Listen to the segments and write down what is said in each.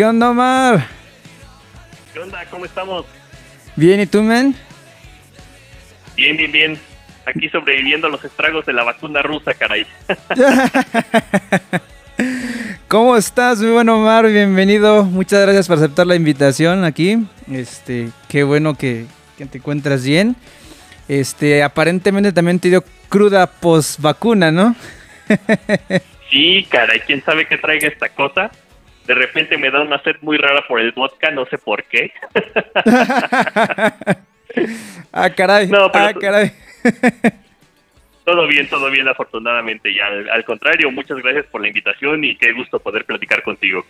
¿Qué onda, Omar? ¿qué onda? ¿Cómo estamos? Bien, ¿y tú, men? Bien, bien, bien. Aquí sobreviviendo a los estragos de la vacuna rusa, caray. ¿Cómo estás? Muy bueno, Omar. Bienvenido. Muchas gracias por aceptar la invitación aquí. Este, qué bueno que, que te encuentras bien. Este, aparentemente también te dio cruda post vacuna, ¿no? Sí, caray, quién sabe qué traiga esta cosa. De repente me da una sed muy rara por el vodka, no sé por qué. ah, caray. No, pero ah, caray. todo bien, todo bien, afortunadamente. Y al, al contrario, muchas gracias por la invitación y qué gusto poder platicar contigo.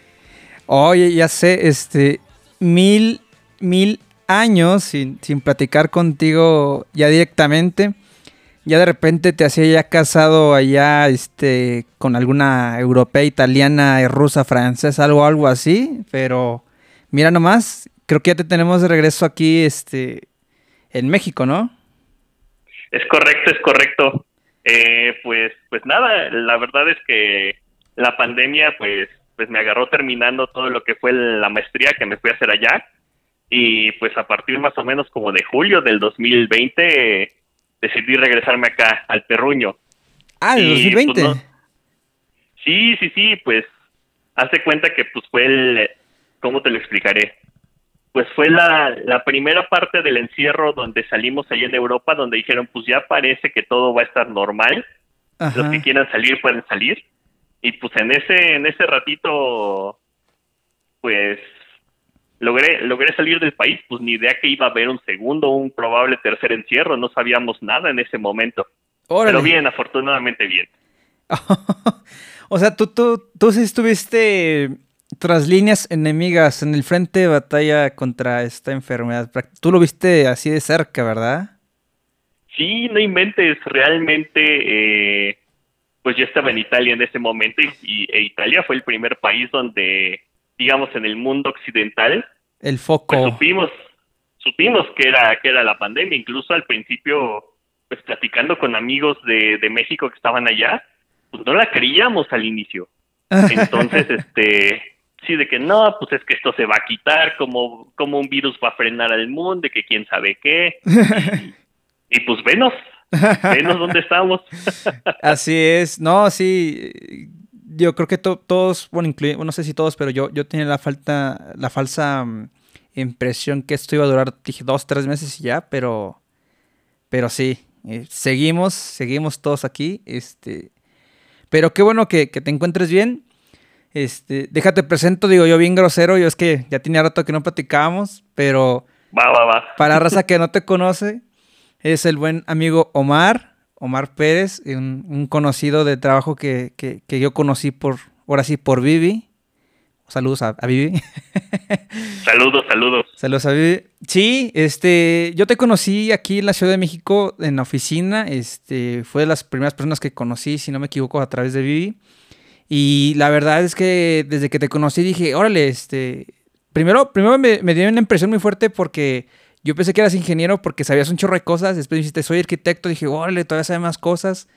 Oye, ya sé, este, mil, mil años sin, sin platicar contigo ya directamente. Ya de repente te hacía ya casado allá, este, con alguna europea, italiana, rusa, francesa, algo, algo así. Pero mira nomás, creo que ya te tenemos de regreso aquí, este, en México, ¿no? Es correcto, es correcto. Eh, pues, pues nada, la verdad es que la pandemia, pues, pues me agarró terminando todo lo que fue la maestría que me fui a hacer allá. Y pues a partir más o menos como de julio del 2020 eh, decidí regresarme acá al Terruño. Ah, 2020. pues, no- Sí, sí, sí, pues hace cuenta que pues fue el, ¿cómo te lo explicaré? Pues fue la, la primera parte del encierro donde salimos allá en Europa, donde dijeron pues ya parece que todo va a estar normal, los que quieran salir pueden salir. Y pues en ese, en ese ratito, pues logré, logré salir del país, pues ni idea que iba a haber un segundo, un probable tercer encierro, no sabíamos nada en ese momento. Órale. Pero bien, afortunadamente bien. o sea, tú, tú, tú sí estuviste tras líneas enemigas en el frente de batalla contra esta enfermedad. Tú lo viste así de cerca, ¿verdad? Sí, no inventes, realmente, eh, pues yo estaba en Italia en ese momento y, y- e Italia fue el primer país donde, digamos, en el mundo occidental, El pues foco. supimos, supimos que era, que era la pandemia, incluso al principio, pues platicando con amigos de, de México que estaban allá, pues no la creíamos al inicio. Entonces, este, sí, de que no, pues es que esto se va a quitar, como, como un virus va a frenar al mundo, de que quién sabe qué. Y, y pues venos, venos dónde estamos. Así es. No, sí. Yo creo que to- todos, bueno, bueno, no sé si todos, pero yo, yo tenía la falta, la falsa mm, impresión que esto iba a durar, dije, dos, tres meses y ya, pero, pero sí, eh, seguimos, seguimos todos aquí, este, pero qué bueno que, que te encuentres bien. Este, déjate presento, digo yo bien grosero, yo es que ya tenía rato que no platicábamos, pero Va, va, va. para raza que no te conoce, es el buen amigo Omar, Omar Pérez, un, un conocido de trabajo que, que- que yo conocí por, ahora sí, por Vivi. Saludos a, a Vivi. Saludos, saludos. Saludos a Vivi. Sí, este, yo te conocí aquí en la Ciudad de México en la oficina. Este, fue de las primeras personas que conocí, si no me equivoco, a través de Vivi. Y la verdad es que desde que te conocí dije, órale, este, primero, primero me, me dio una impresión muy fuerte porque yo pensé que eras ingeniero porque sabías un chorro de cosas. Después dijiste, soy arquitecto. Dije, órale, todavía sabe más cosas.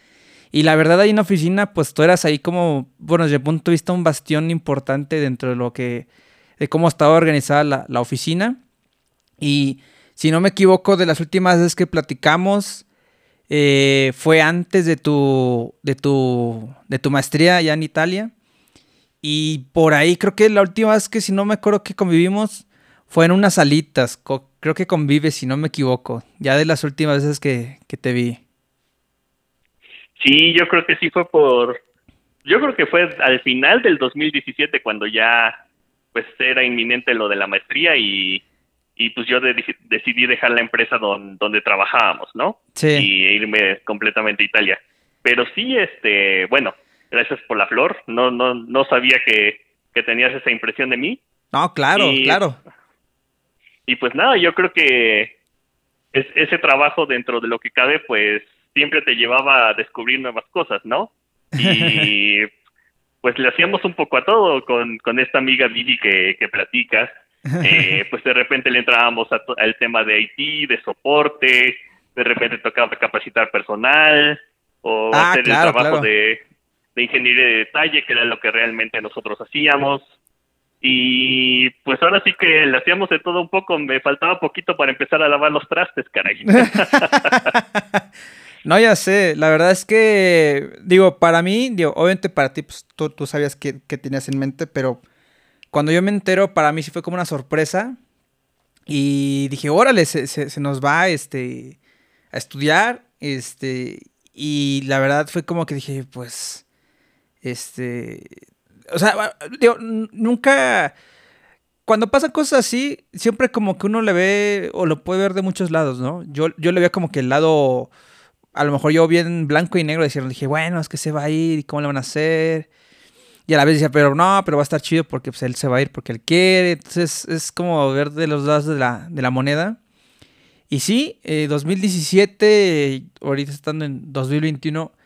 Y la verdad, ahí en la oficina, pues tú eras ahí como, bueno, desde el punto de vista, un bastión importante dentro de lo que, de cómo estaba organizada la, la oficina. Y si no me equivoco, de las últimas veces que platicamos, eh, fue antes de tu, de tu, de tu maestría allá en Italia. Y por ahí creo que la última vez que si no me acuerdo que convivimos fue en unas salitas. Creo que convives, si no me equivoco. Ya de las últimas veces que, que te vi. Sí, yo creo que sí fue por... Yo creo que fue al final del 2017 cuando ya pues era inminente lo de la maestría y, y pues yo de, decidí dejar la empresa don, donde trabajábamos, ¿no? Sí. Y irme completamente a Italia. Pero sí, este, bueno, gracias por la flor. No, no, no sabía que, que tenías esa impresión de mí. No, claro, Y- claro. Y pues nada, yo creo que es- ese trabajo dentro de lo que cabe, pues siempre te llevaba a descubrir nuevas cosas, ¿no? Y pues le hacíamos un poco a todo con, con esta amiga Vivi que, que platicas. Eh, pues de repente le entrábamos a al tema de IT, de soporte, de repente tocaba capacitar personal o Ah, hacer claro, el trabajo claro. de, de ingeniería de detalle, que era lo que realmente nosotros hacíamos. Y pues ahora sí que le hacíamos de todo un poco, me faltaba poquito para empezar a lavar los trastes, caray. No, ya sé, la verdad es que, digo, para mí, digo, obviamente para ti, pues tú, tú sabías qué, qué tenías en mente, pero cuando yo me entero, para mí sí fue como una sorpresa y dije, órale, se, se- se nos va, este, a estudiar, este, y la verdad fue como que dije, pues, este, o sea, digo, nunca, cuando pasan cosas así, siempre como que uno le ve o lo puede ver de muchos lados, ¿no? Yo, yo le veía como que el lado a lo mejor yo bien blanco y negro decían, dije, bueno, es que se va a ir y cómo le van a hacer. Y a la vez decía, pero no, pero va a estar chido porque pues, él se va a ir porque él quiere. Entonces es como ver de los lados de la, de la moneda. Y sí, eh, 2017, eh, ahorita estando en 2021, eh,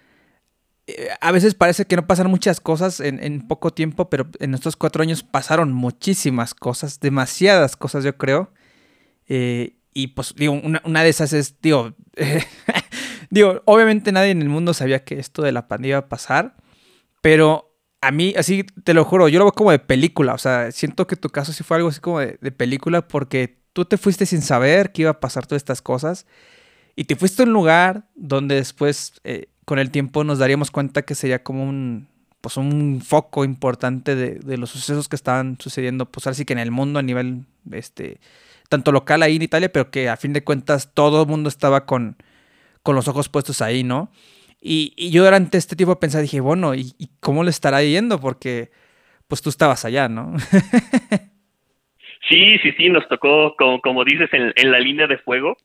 a veces parece que no pasan muchas cosas en, poco tiempo, pero en estos cuatro años pasaron muchísimas cosas, demasiadas cosas yo creo. Eh, y pues digo, una, de esas es, digo, digo, obviamente nadie en el mundo sabía que esto de la pandemia iba a pasar, pero a mí, así te lo juro, yo lo veo como de película, o sea, siento que tu caso sí fue algo así como de, de película porque tú te fuiste sin saber que iba a pasar todas estas cosas y te fuiste a un lugar donde después eh, con el tiempo nos daríamos cuenta que sería como un pues un foco importante de, de los sucesos que estaban sucediendo pues así que en el mundo a nivel este tanto local ahí en Italia pero que a fin de cuentas todo el mundo estaba con con los ojos puestos ahí no y, y yo durante este tiempo pensé dije bueno ¿y, y cómo le estará yendo? porque pues tú estabas allá no Sí, sí, sí, nos tocó, como, como dices, en, en la línea de fuego.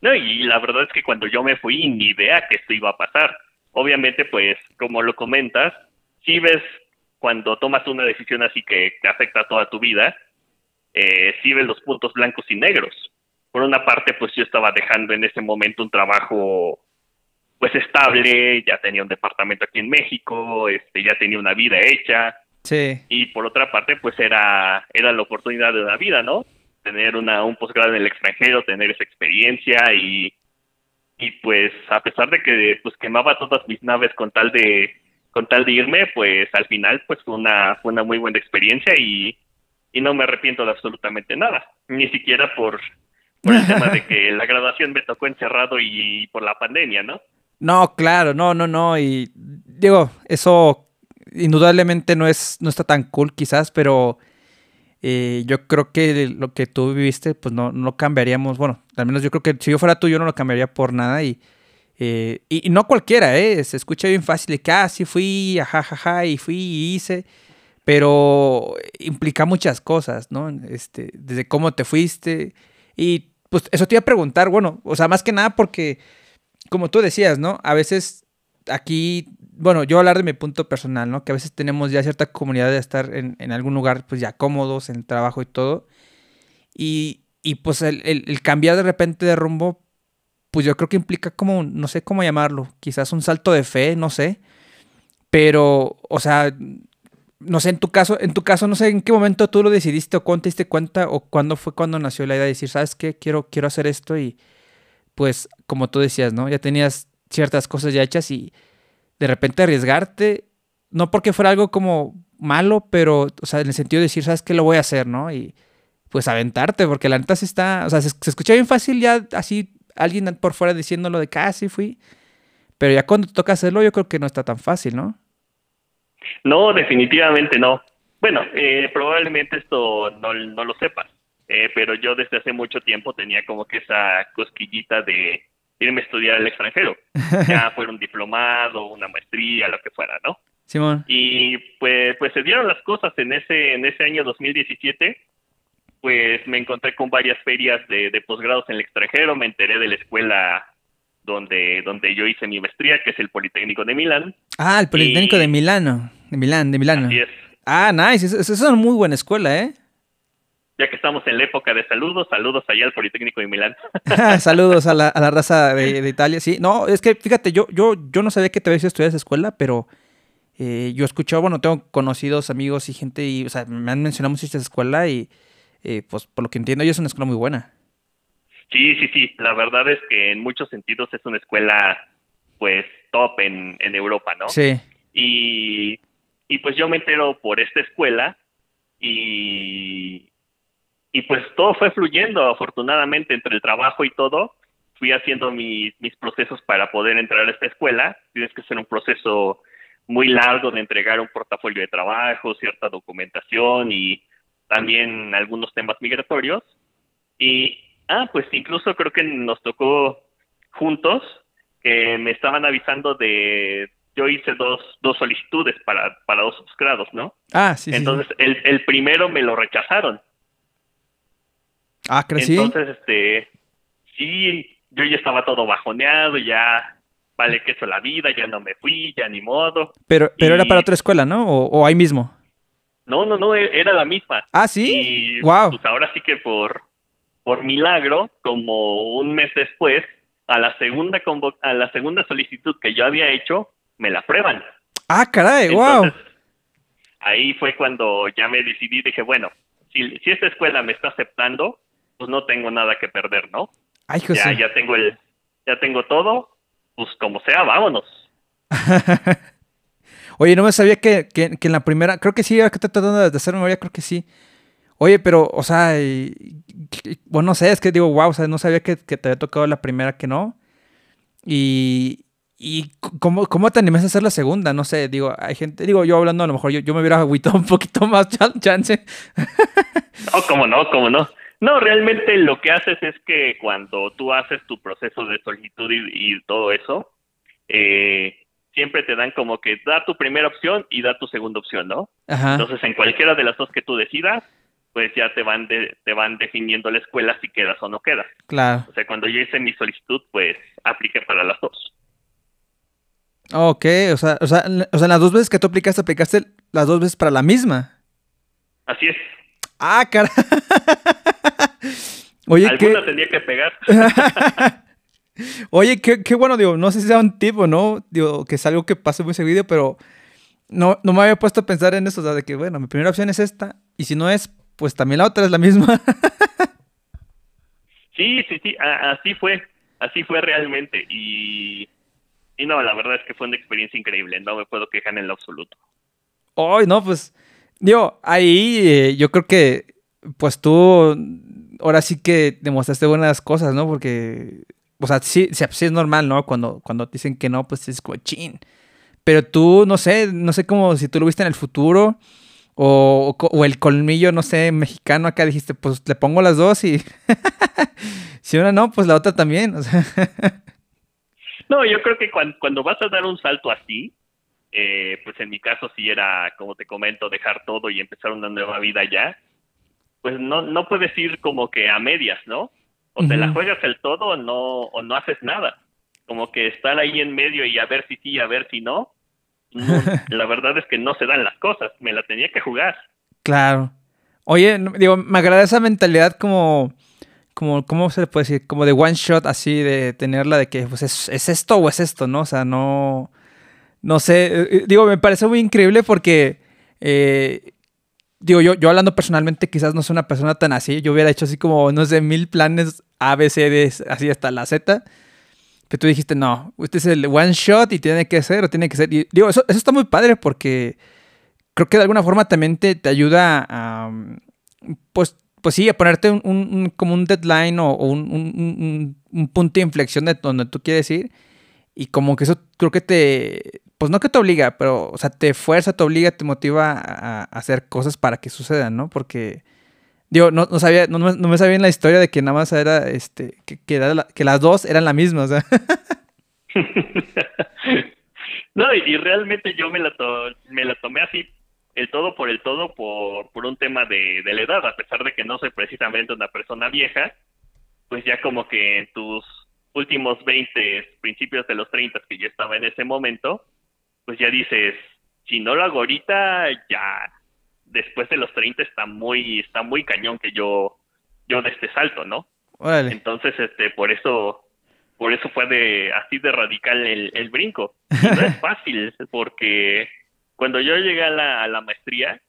No, y la verdad es que cuando yo me fui, ni idea que esto iba a pasar. Obviamente, pues, como lo comentas, sí ves cuando tomas una decisión así que te afecta a toda tu vida, eh, sí ves los puntos blancos y negros. Por una parte, pues yo estaba dejando en ese momento un trabajo pues estable, ya tenía un departamento aquí en México, este, ya tenía una vida hecha, sí y por otra parte pues era era la oportunidad de una vida no tener una un posgrado en el extranjero tener esa experiencia y y pues a pesar de que pues quemaba todas mis naves con tal de con tal de irme pues al final pues fue una fue una muy buena experiencia y y no me arrepiento de absolutamente nada ni siquiera por por el tema de que la graduación me tocó encerrado y por la pandemia no No, claro, no, no, no. Y digo, eso indudablemente no es, no está tan cool quizás, pero eh, yo creo que lo que tú viviste, pues no, no cambiaríamos. Bueno, al menos yo creo que si yo fuera tú, yo no lo cambiaría por nada. Y, eh, y, no cualquiera, ¿eh? Se escucha bien fácil de que, ah, sí fui, ajá, y fui y hice. Pero implica muchas cosas, ¿no? Este, desde cómo te fuiste. Y pues eso te iba a preguntar, bueno, o sea, más que nada porque como tú decías, ¿no? A veces aquí, bueno, yo hablar de mi punto personal, ¿no? Que a veces tenemos ya cierta comunidad de estar en, algún lugar, pues ya cómodos, en el trabajo y todo. Y, y pues el, el- cambiar de repente de rumbo, pues yo creo que implica como, no sé cómo llamarlo, quizás un salto de fe, no sé. Pero, o sea, no sé, en tu caso, en tu caso, no sé en qué momento tú lo decidiste o cuándo te diste cuenta o cuándo fue cuando nació la idea de decir, ¿sabes qué? Quiero, quiero hacer esto y pues como tú decías, ¿no? Ya tenías ciertas cosas ya hechas y de repente arriesgarte, no porque fuera algo como malo, pero, o sea, en el sentido de decir, ¿sabes qué? Lo voy a hacer, ¿no? Y pues aventarte, porque la neta sí está, o sea, se, se escucha bien fácil ya así alguien por fuera diciéndolo de casi fui, pero ya cuando te toca hacerlo yo creo que no está tan fácil, ¿no? No, definitivamente no. Bueno, eh, probablemente esto no, no lo sepas, eh, pero yo desde hace mucho tiempo tenía como que esa cosquillita de irme a estudiar al extranjero, ya fuera un diplomado, una maestría, lo que fuera, ¿no? Simón. Y pues, pues se dieron las cosas en ese, en ese año 2017, pues me encontré con varias ferias de, de posgrados en el extranjero, me enteré de la escuela donde, donde yo hice mi maestría, que es el Politécnico de Milán. Ah, el Politécnico Y- de Milano. De Milán, de Milano. Así es. Ah, nice. Esa esa es una muy buena escuela, ¿eh? Ya que estamos en la época de saludos, saludos allá al Politécnico de Milán. Saludos a la, a la raza de, de Italia. Sí, no, es que fíjate, yo, yo, yo no sabía que te habías estudiar esa escuela, pero eh, yo he escuchado, bueno, tengo conocidos, amigos y gente, y, o sea, me han mencionado mucho esta escuela y, eh, pues, por lo que entiendo, yo es una escuela muy buena. Sí, sí, sí. La verdad es que en muchos sentidos es una escuela, pues, top en, en Europa, ¿no? Sí. Y, y pues yo me entero por esta escuela y, y pues todo fue fluyendo afortunadamente entre el trabajo y todo. Fui haciendo mis, mis procesos para poder entrar a esta escuela. Tienes que hacer un proceso muy largo de entregar un portafolio de trabajo, cierta documentación y también algunos temas migratorios. Y, ah, pues incluso creo que nos tocó juntos que me estaban avisando de, yo hice dos, dos solicitudes para, para dos posgrados, ¿no? Ah, sí. Entonces, el, el primero me lo rechazaron. Ah, crecí. Entonces, este, sí, yo ya estaba todo bajoneado, ya vale que eso la vida, ya no me fui, ya ni modo. Pero, pero era para otra escuela, ¿no? O, o ahí mismo. No, no, no, e- era la misma. Ah, sí. Y Wow. pues ahora sí que por, por milagro, como un mes después, a la segunda convo- a la segunda solicitud que yo había hecho, me la aprueban. Ah, caray, wow. Entonces, ahí fue cuando ya me decidí, dije, bueno, si, si esta escuela me está aceptando, pues no tengo nada que perder, ¿no? Ay, José. Ya, ya tengo el, ya tengo todo, pues como sea, vámonos. Oye, no me sabía que, que- que en la primera, creo que sí, ahora que estoy tratando de hacer memoria, creo que sí. Oye, pero, o sea, y- y- bueno, no sé, es que digo, wow, o sea, no sabía que, que te había tocado la primera que no. Y, y ¿cómo, ¿cómo te animas a hacer la segunda? No sé, digo, hay gente, digo, yo hablando, a lo mejor yo, yo me hubiera agüitado un poquito más, chan- chance. No, cómo no, cómo no. No, realmente lo que haces es que cuando tú haces tu proceso de solicitud y, y todo eso, eh, siempre te dan como que da tu primera opción y da tu segunda opción, ¿no? Ajá, Entonces, en cualquiera de las dos que tú decidas, pues ya te van de- te van definiendo la escuela si quedas o no quedas. claro. O sea, cuando yo hice mi solicitud, pues apliqué para las dos. Ok, o sea, o sea, o sea, las dos veces que tú aplicaste, aplicaste las dos veces para la misma. Así es. Ah, cara. Oye. Alguna tenía que pegar. Oye, qué, qué bueno, digo, no sé si sea un tipo, ¿no? Digo, que es algo que pase muy seguido, pero no, no me había puesto a pensar en eso, o sea, de que, bueno, mi primera opción es esta, y si no es, pues también la otra es la misma. Sí, sí, sí, a- así fue, así fue realmente. Y, y no, la verdad es que fue una experiencia increíble, no me puedo quejar en lo absoluto. Ay, no, pues, digo, ahí eh, yo creo que, pues tú, ahora sí que demostraste buenas cosas, ¿no? Porque, o sea, sí, sí, es normal, ¿no? Cuando, cuando dicen que no, pues es como chin. Pero tú, no sé, no sé cómo si tú lo viste en el futuro o, el colmillo, no sé, mexicano acá dijiste, pues le pongo las dos y si una no, pues la otra también. O No, yo creo que cuando, cuando vas a dar un salto así, eh, pues en mi caso sí era, como te comento, dejar todo y empezar una nueva vida ya, pues no, no puedes ir como que a medias, ¿no? O te la juegas el todo o no, o no haces nada. Como que estar ahí en medio y a ver si sí, a ver si no. no, la verdad es que no se dan las cosas, me la tenía que jugar. Claro. Oye, digo, me agrada esa mentalidad como, como, ¿cómo se le puede decir? Como de one shot, así, de tenerla de que, pues, es, es esto o es esto, ¿no? O sea, no, no sé, eh, eh, digo, me parece muy increíble porque, eh, digo, yo, yo hablando personalmente, quizás no soy una persona tan así, yo hubiera hecho así como, no sé, mil planes A, B, C, D, así hasta la Z. Pero tú dijiste, no, este es el one shot y tiene que ser, o tiene que ser. Y digo, eso, eso está muy padre porque creo que de alguna forma también te, te ayuda a, um, pues, pues sí, a ponerte un, como un deadline o, o un- un punto de inflexión de donde tú quieres ir. Y como que eso creo que te, pues no que te obliga, pero, o sea, te fuerza, te obliga, te motiva a, hacer cosas para que sucedan, ¿no? Porque, digo, no, no sabía, no, no me sabía en la historia de que nada más era, este, que, que, era que las dos eran la misma, no, y, realmente yo me la, me la tomé así, el todo por el todo, por, por un tema de, de la edad, a pesar de que no soy precisamente una persona vieja, pues ya como que en tus últimos 20, principios de los 30 que yo estaba en ese momento, pues ya dices, si no lo hago ahorita, ya después de los 30 está muy, está muy cañón que yo, yo de este salto, ¿no? Órale. Entonces, este, por eso, por eso fue de así de radical el, el brinco. No es fácil, porque cuando yo llegué a la, a la maestría,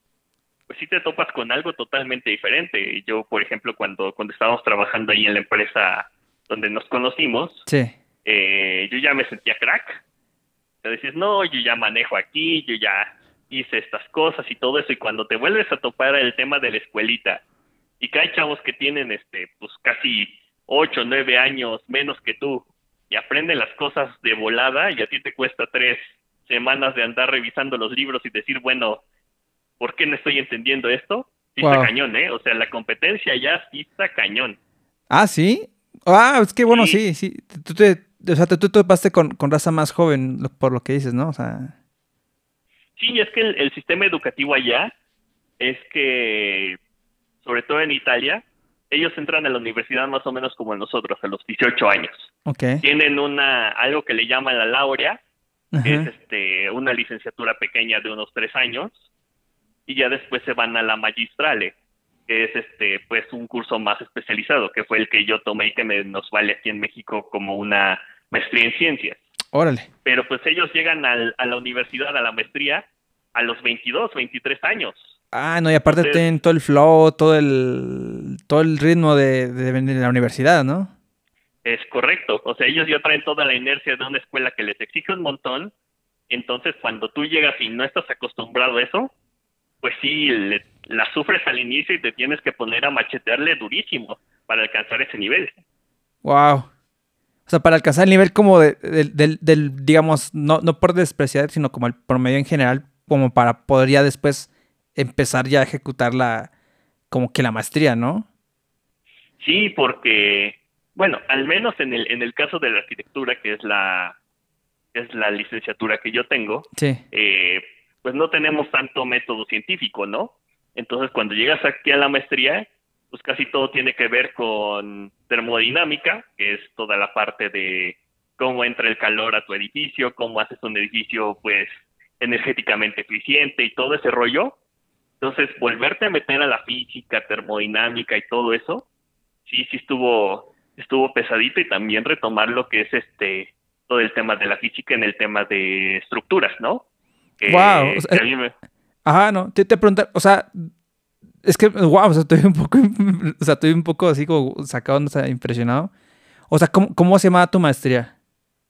pues sí te topas con algo totalmente diferente. Yo, por ejemplo, cuando, cuando estábamos trabajando ahí en la empresa donde nos conocimos, Sí. eh, yo ya me sentía crack. Te decís, no, yo ya manejo aquí, yo ya hice estas cosas y todo eso. Y cuando te vuelves a topar el tema de la escuelita, y que hay chavos que tienen, este, pues casi ocho, nueve años menos que tú, y aprenden las cosas de volada, y a ti te cuesta tres semanas de andar revisando los libros y decir, bueno, ¿por qué no estoy entendiendo esto? Sí Wow. está cañón, ¿eh? O sea, la competencia ya sí está cañón. Ah, sí. Ah, es que bueno, Sí. sí, sí. Tú te, o sea, tú te topaste con, con raza más joven, lo- por lo que dices, ¿no? O sea. Sí, es que el, el sistema educativo allá es que, sobre todo en Italia, ellos entran a la universidad más o menos como nosotros, a los 18 años. Tienen una algo que le llaman la laurea, que es este, una licenciatura pequeña de unos tres años, y ya después se van a la magistrale, que es este, pues un curso más especializado, que fue el que yo tomé y que me, nos vale aquí en México como una maestría en ciencias Órale. pero pues ellos llegan al- a la universidad, a la maestría, a los 22, 23 años. Ah, no, y aparte Entonces- tienen todo el flow, todo el, todo el ritmo de, de, de la universidad, ¿no? Es correcto. O sea, ellos ya traen toda la inercia de una escuela que les exige un montón. Entonces, cuando tú llegas y no estás acostumbrado a eso, pues sí, le- la sufres al inicio y te tienes que poner a machetearle durísimo para alcanzar ese nivel. Wow. O sea, para alcanzar el nivel como de- del, del, del, digamos, no, no por despreciar, sino como el promedio en general, como para poder ya después empezar ya a ejecutar la, como que la maestría, ¿no? Sí, porque, bueno, al menos en el, en el caso de la arquitectura, que es la, que es la licenciatura que yo tengo, Sí. eh, pues no tenemos tanto método científico, ¿no? Entonces, cuando llegas aquí a la maestría, pues casi todo tiene que ver con termodinámica, que es toda la parte de cómo entra el calor a tu edificio, cómo haces un edificio, pues, energéticamente eficiente y todo ese rollo. Entonces, volverte a meter a la física, termodinámica y todo eso, sí, sí estuvo, estuvo pesadito y también retomar lo que es este, todo el tema de la física en el tema de estructuras, ¿no? Guau, o sea, me- Ajá, no. Te, te preguntar, o sea, es que, wow, o sea, estoy un poco, o sea, estoy un poco así como sacado, o sea, impresionado. O sea, ¿cómo, cómo se llamaba tu maestría?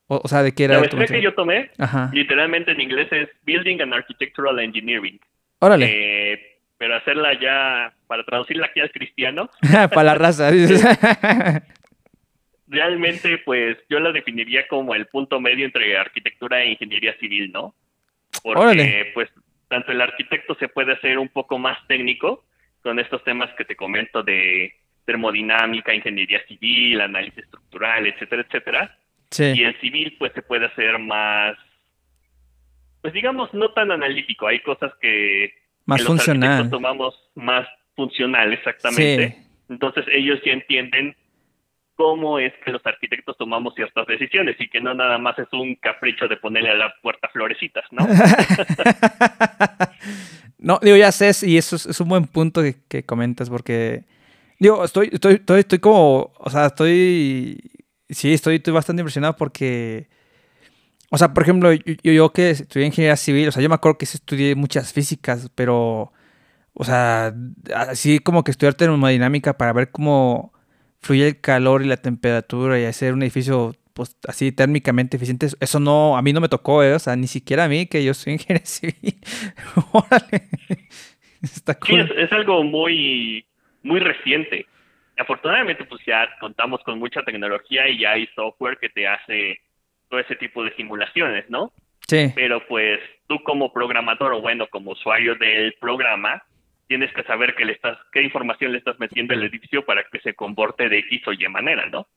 O, o sea, ¿de qué era La tu maestría que yo tomé, Ajá. literalmente en inglés es Building and Architectural Engineering. Órale. Eh, pero hacerla ya, para traducirla aquí al cristiano, Para la raza. realmente pues yo la definiría como el punto medio entre arquitectura e ingeniería civil, ¿no? Porque Órale. pues tanto el arquitecto se puede hacer un poco más técnico con estos temas que te comento de termodinámica, ingeniería civil, análisis estructural, etcétera, etcétera. Y sí. el civil pues se puede hacer más, pues digamos, no tan analítico. Hay cosas que Más que funcional. tomamos más funcional, exactamente. Sí. Entonces ellos ya entienden cómo es que los arquitectos tomamos ciertas decisiones y que no nada más es un capricho de ponerle a la puerta florecitas, ¿no? No, digo, ya sé, y eso es, un buen punto que, comentas, porque, digo, estoy, estoy, estoy, como, o sea, estoy, sí, estoy, estoy bastante impresionado porque, o sea, por ejemplo, yo, yo- que estudié ingeniería civil, o sea, yo me acuerdo que estudié muchas físicas, pero, o sea, así como que estudiar termodinámica para ver cómo fluye el calor y la temperatura y hacer un edificio, pues, así térmicamente eficiente, eso no, a mí no me tocó, ¿eh? O sea, ni siquiera a mí, que yo soy ingeniero civil. Órale. Está Sí, cool. es, es algo muy, muy reciente. Afortunadamente, pues ya contamos con mucha tecnología y ya hay software que te hace todo ese tipo de simulaciones, ¿no? Sí. Pero pues tú como programador o bueno, como usuario del programa, tienes que saber que le estás, qué información le estás metiendo al edificio para que se comporte de X o Y manera, ¿no?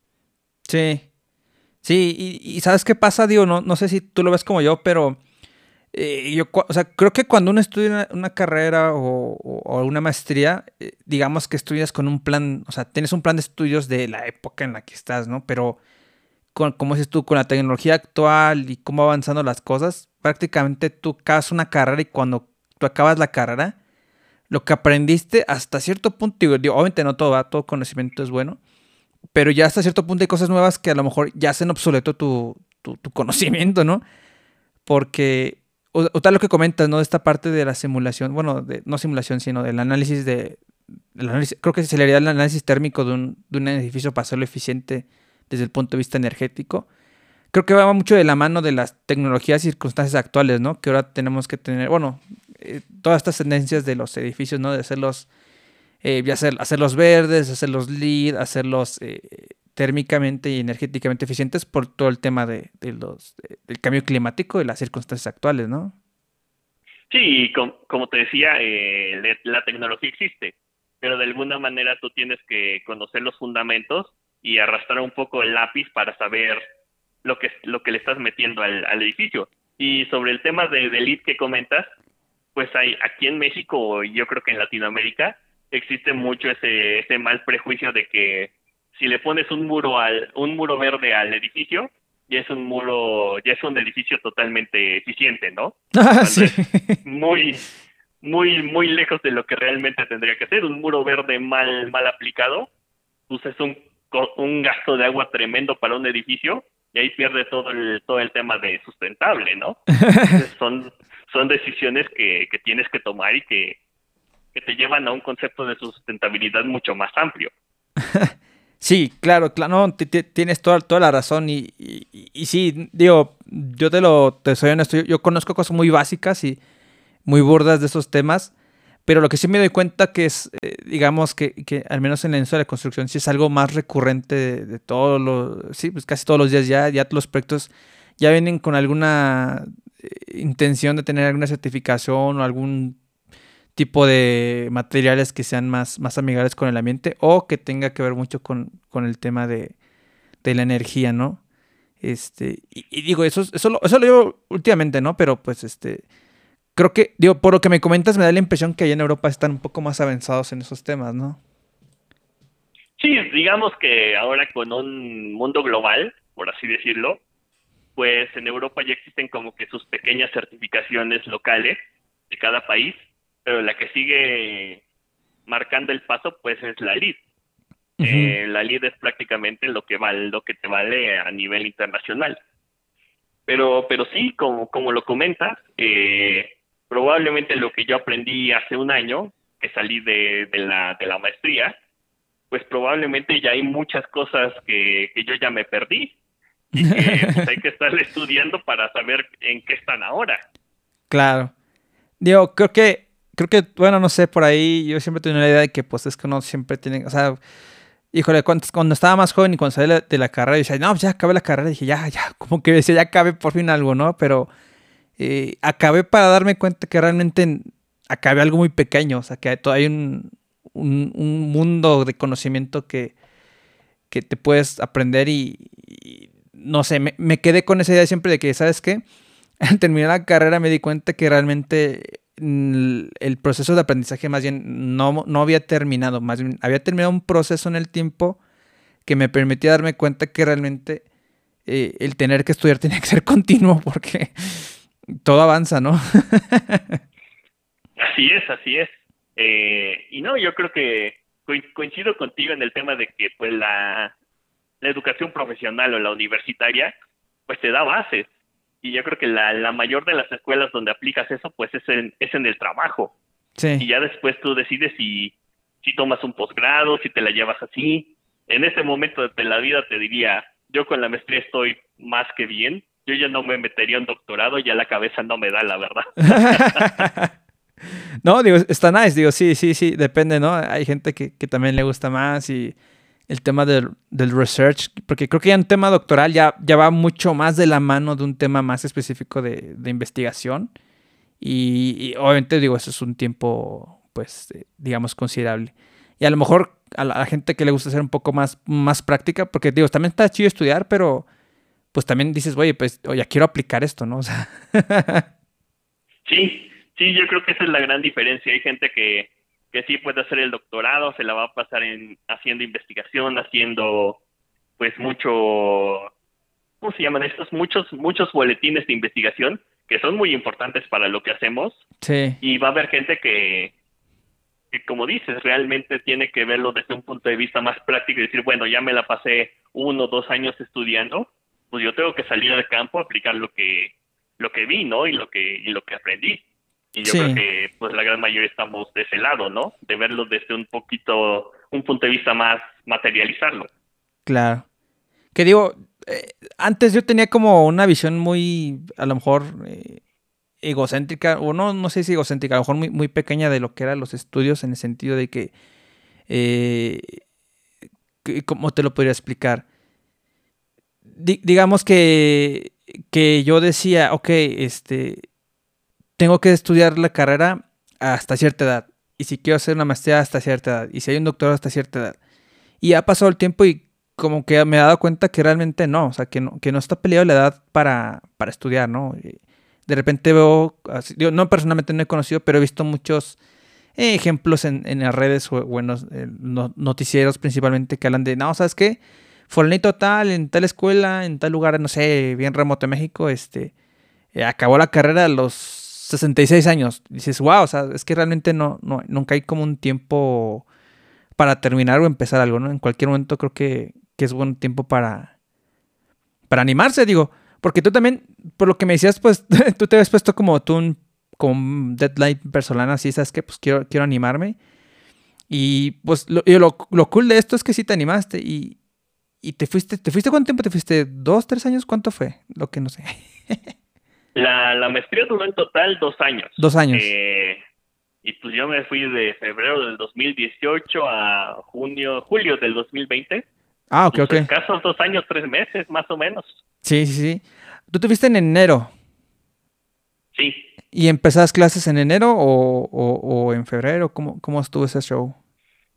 Sí. Sí, y, y ¿sabes qué pasa? Digo, no, no sé si tú lo ves como yo, pero eh, yo, o sea, creo que cuando uno estudia una, carrera o, o- una maestría, eh, digamos que estudias con un plan, o sea, tienes un plan de estudios de la época en la que estás, ¿no? Pero, con, como dices tú, con la tecnología actual y cómo avanzando las cosas, prácticamente tú acabas una carrera y cuando tú acabas la carrera, lo que aprendiste hasta cierto punto, digo, obviamente no todo, va, todo conocimiento es bueno, pero ya hasta cierto punto hay cosas nuevas que a lo mejor ya hacen obsoleto tu, tu, conocimiento, ¿no? Porque, o, tal lo que comentas, ¿no? De esta parte de la simulación, bueno, de, no simulación, sino del análisis de, creo que se le haría el análisis térmico de un, de un edificio para hacerlo eficiente desde el punto de vista energético. Creo que va mucho de la mano de las tecnologías y circunstancias actuales, ¿no? Que ahora tenemos que tener, bueno, eh, todas estas tendencias de los edificios, ¿no? De hacerlos eh, hacer, hacerlos verdes, hacerlos LEED, hacerlos eh, térmicamente y energéticamente eficientes por todo el tema de, de los, de- del cambio climático y las circunstancias actuales, ¿no? Sí, com- como te decía, eh, la tecnología existe, pero de alguna manera tú tienes que conocer los fundamentos y arrastrar un poco el lápiz para saber lo que, lo que le estás metiendo al, al edificio. Y sobre el tema de, del lead que comentas, pues hay aquí en México y yo creo que en Latinoamérica existe mucho ese, ese mal prejuicio de que si le pones un muro al un muro verde al edificio ya es un muro ya es un edificio totalmente eficiente no Ah, sí. muy muy muy lejos de lo que realmente tendría que ser. Un muro verde mal mal aplicado pues es un un gasto de agua tremendo para un edificio y ahí pierde todo el todo el tema de sustentable no Entonces, son son decisiones que, que tienes que tomar y que, que te llevan a un concepto de sustentabilidad mucho más amplio. Sí, claro, claro, no, ti- ti- tienes toda, toda la razón y, y, y sí, digo, yo te lo, te soy honesto, yo, yo conozco cosas muy básicas y muy burdas de esos temas, pero lo que sí me doy cuenta que es, eh, digamos que, que al menos en la industria de la construcción sí es algo más recurrente de, de todos los, sí, pues casi todos los días ya, ya los proyectos ya vienen con alguna eh, intención de tener alguna certificación o algún tipo de materiales que sean más, más amigables con el ambiente o que tenga que ver mucho con, con el tema de, de la energía, ¿no? Este, y, y digo, eso, eso, lo, eso lo digo últimamente, ¿no? Pero pues este, creo que, digo, por lo que me comentas, me da la impresión que allá en Europa están un poco más avanzados en esos temas, ¿no? Sí, digamos que ahora con un mundo global, por así decirlo, pues en Europa ya existen como que sus pequeñas certificaciones locales de cada país, pero la que sigue marcando el paso pues es la LEED. Ujú. Eh, la LEED es prácticamente lo que vale, lo que te vale a nivel internacional. Pero, pero sí, como, como lo comentas, eh, probablemente lo que yo aprendí hace un año, que salí de, de la, de la maestría, pues probablemente ya hay muchas cosas que, que yo ya me perdí y que pues, hay que estar estudiando para saber en qué están ahora. Claro. Digo, creo que, creo que, bueno, no sé, por ahí yo siempre tengo la idea de que pues es que uno siempre tiene, o sea, híjole, cuando, cuando estaba más joven y cuando salí de la, carrera, yo decía, no, pues ya acabé la carrera, dije, ya, ya, como que decía, ya acabé por fin algo, ¿no? Pero eh, acabé para darme cuenta que realmente acabé algo muy pequeño, o sea, que todavía hay un, un, un mundo de conocimiento que, que te puedes aprender y, no sé, me, me quedé con esa idea siempre de que, ¿sabes qué? Al terminar la carrera me di cuenta que realmente el proceso de aprendizaje más bien no, no había terminado, más bien había terminado un proceso en el tiempo que me permitía darme cuenta que realmente eh, el tener que estudiar tenía que ser continuo porque todo avanza, ¿no? Así es, así es. Eh, y no, yo creo que co- coincido contigo en el tema de que pues la, la educación profesional o la universitaria pues te da bases. Y yo creo que la, la mayor de las escuelas donde aplicas eso pues es en, es en el trabajo. Y Sí, ya después tú decides si, si tomas un posgrado, si te la llevas así. En ese momento de la vida te diría, yo con la maestría estoy más que bien. Yo ya no me metería en doctorado, ya la cabeza no me da, la verdad. no, digo, está nice, digo, sí, sí, sí, depende, ¿no? Hay gente que, que también le gusta más y el tema del, del research, porque creo que ya un tema doctoral ya, ya va mucho más de la mano de un tema más específico de, de investigación. Y, y obviamente digo, eso es un tiempo, pues, eh, digamos, considerable. Y a lo mejor a la, gente que le gusta hacer un poco más, más práctica, porque digo, también está chido estudiar, pero pues también dices, oye, pues, oye, quiero aplicar esto, ¿no? Sí, sí, yo creo que esa es la gran diferencia. Hay gente que, que sí puede hacer el doctorado, se la va a pasar en haciendo investigación, haciendo pues mucho, ¿cómo se llaman estos? Muchos, muchos boletines de investigación que son muy importantes para lo que hacemos sí, y va a haber gente que, que como dices, realmente tiene que verlo desde un punto de vista más práctico y decir, bueno, ya me la pasé uno o dos años estudiando, pues yo tengo que salir al campo a aplicar lo que lo que vi, ¿no? Y lo que y lo que aprendí. Y yo Sí. creo que pues la gran mayoría estamos de ese lado, ¿no? De verlo desde un poquito un punto de vista más materializarlo. claro. Que digo, eh, antes yo tenía como una visión muy, a lo mejor, eh, egocéntrica, o no, no sé si egocéntrica, a lo mejor muy, muy pequeña de lo que eran los estudios, en el sentido de que, eh, ¿cómo te lo podría explicar? Di- digamos que, que yo decía, ok, este, tengo que estudiar la carrera hasta cierta edad. Y si quiero hacer una maestría hasta cierta edad. Y si hay un doctorado hasta cierta edad. Y ha pasado el tiempo y como que me he dado cuenta que realmente no. O sea, que no, que no está peleado la edad para, para estudiar, ¿no? De repente veo, yo no personalmente no he conocido, pero he visto muchos eh, ejemplos en, en las redes o, o eh, no- noticieros principalmente que hablan de, no, ¿sabes qué? Fulanito tal, en tal escuela, en tal lugar, no sé, bien remoto de México, este, eh, acabó la carrera a los 66 años. Dices, wow, o sea, es que realmente no, no, nunca hay como un tiempo para terminar o empezar algo, ¿no? En cualquier momento creo que, que es buen tiempo para, para animarse, digo. Porque tú también, por lo que me decías, pues tú te habías puesto como tú un, como un deadline personal así, ¿sabes qué? Pues quiero, quiero animarme. Y pues lo, lo, lo cool de esto es que sí te animaste y, y te fuiste, ¿te fuiste cuánto tiempo? ¿Te fuiste dos, tres años? ¿Cuánto fue? Lo que no sé. La, la maestría duró en total dos años. Dos años. Eh, y pues yo me fui de febrero del 2018 a junio, julio del 2020. Ah, ok, Pues, ok. Escasos dos años, tres meses, más o menos. Sí, sí, sí. Tú te fuiste en enero. Sí. ¿Y empezabas clases en enero o, o- o en febrero? ¿Cómo, ¿Cómo estuvo ese show?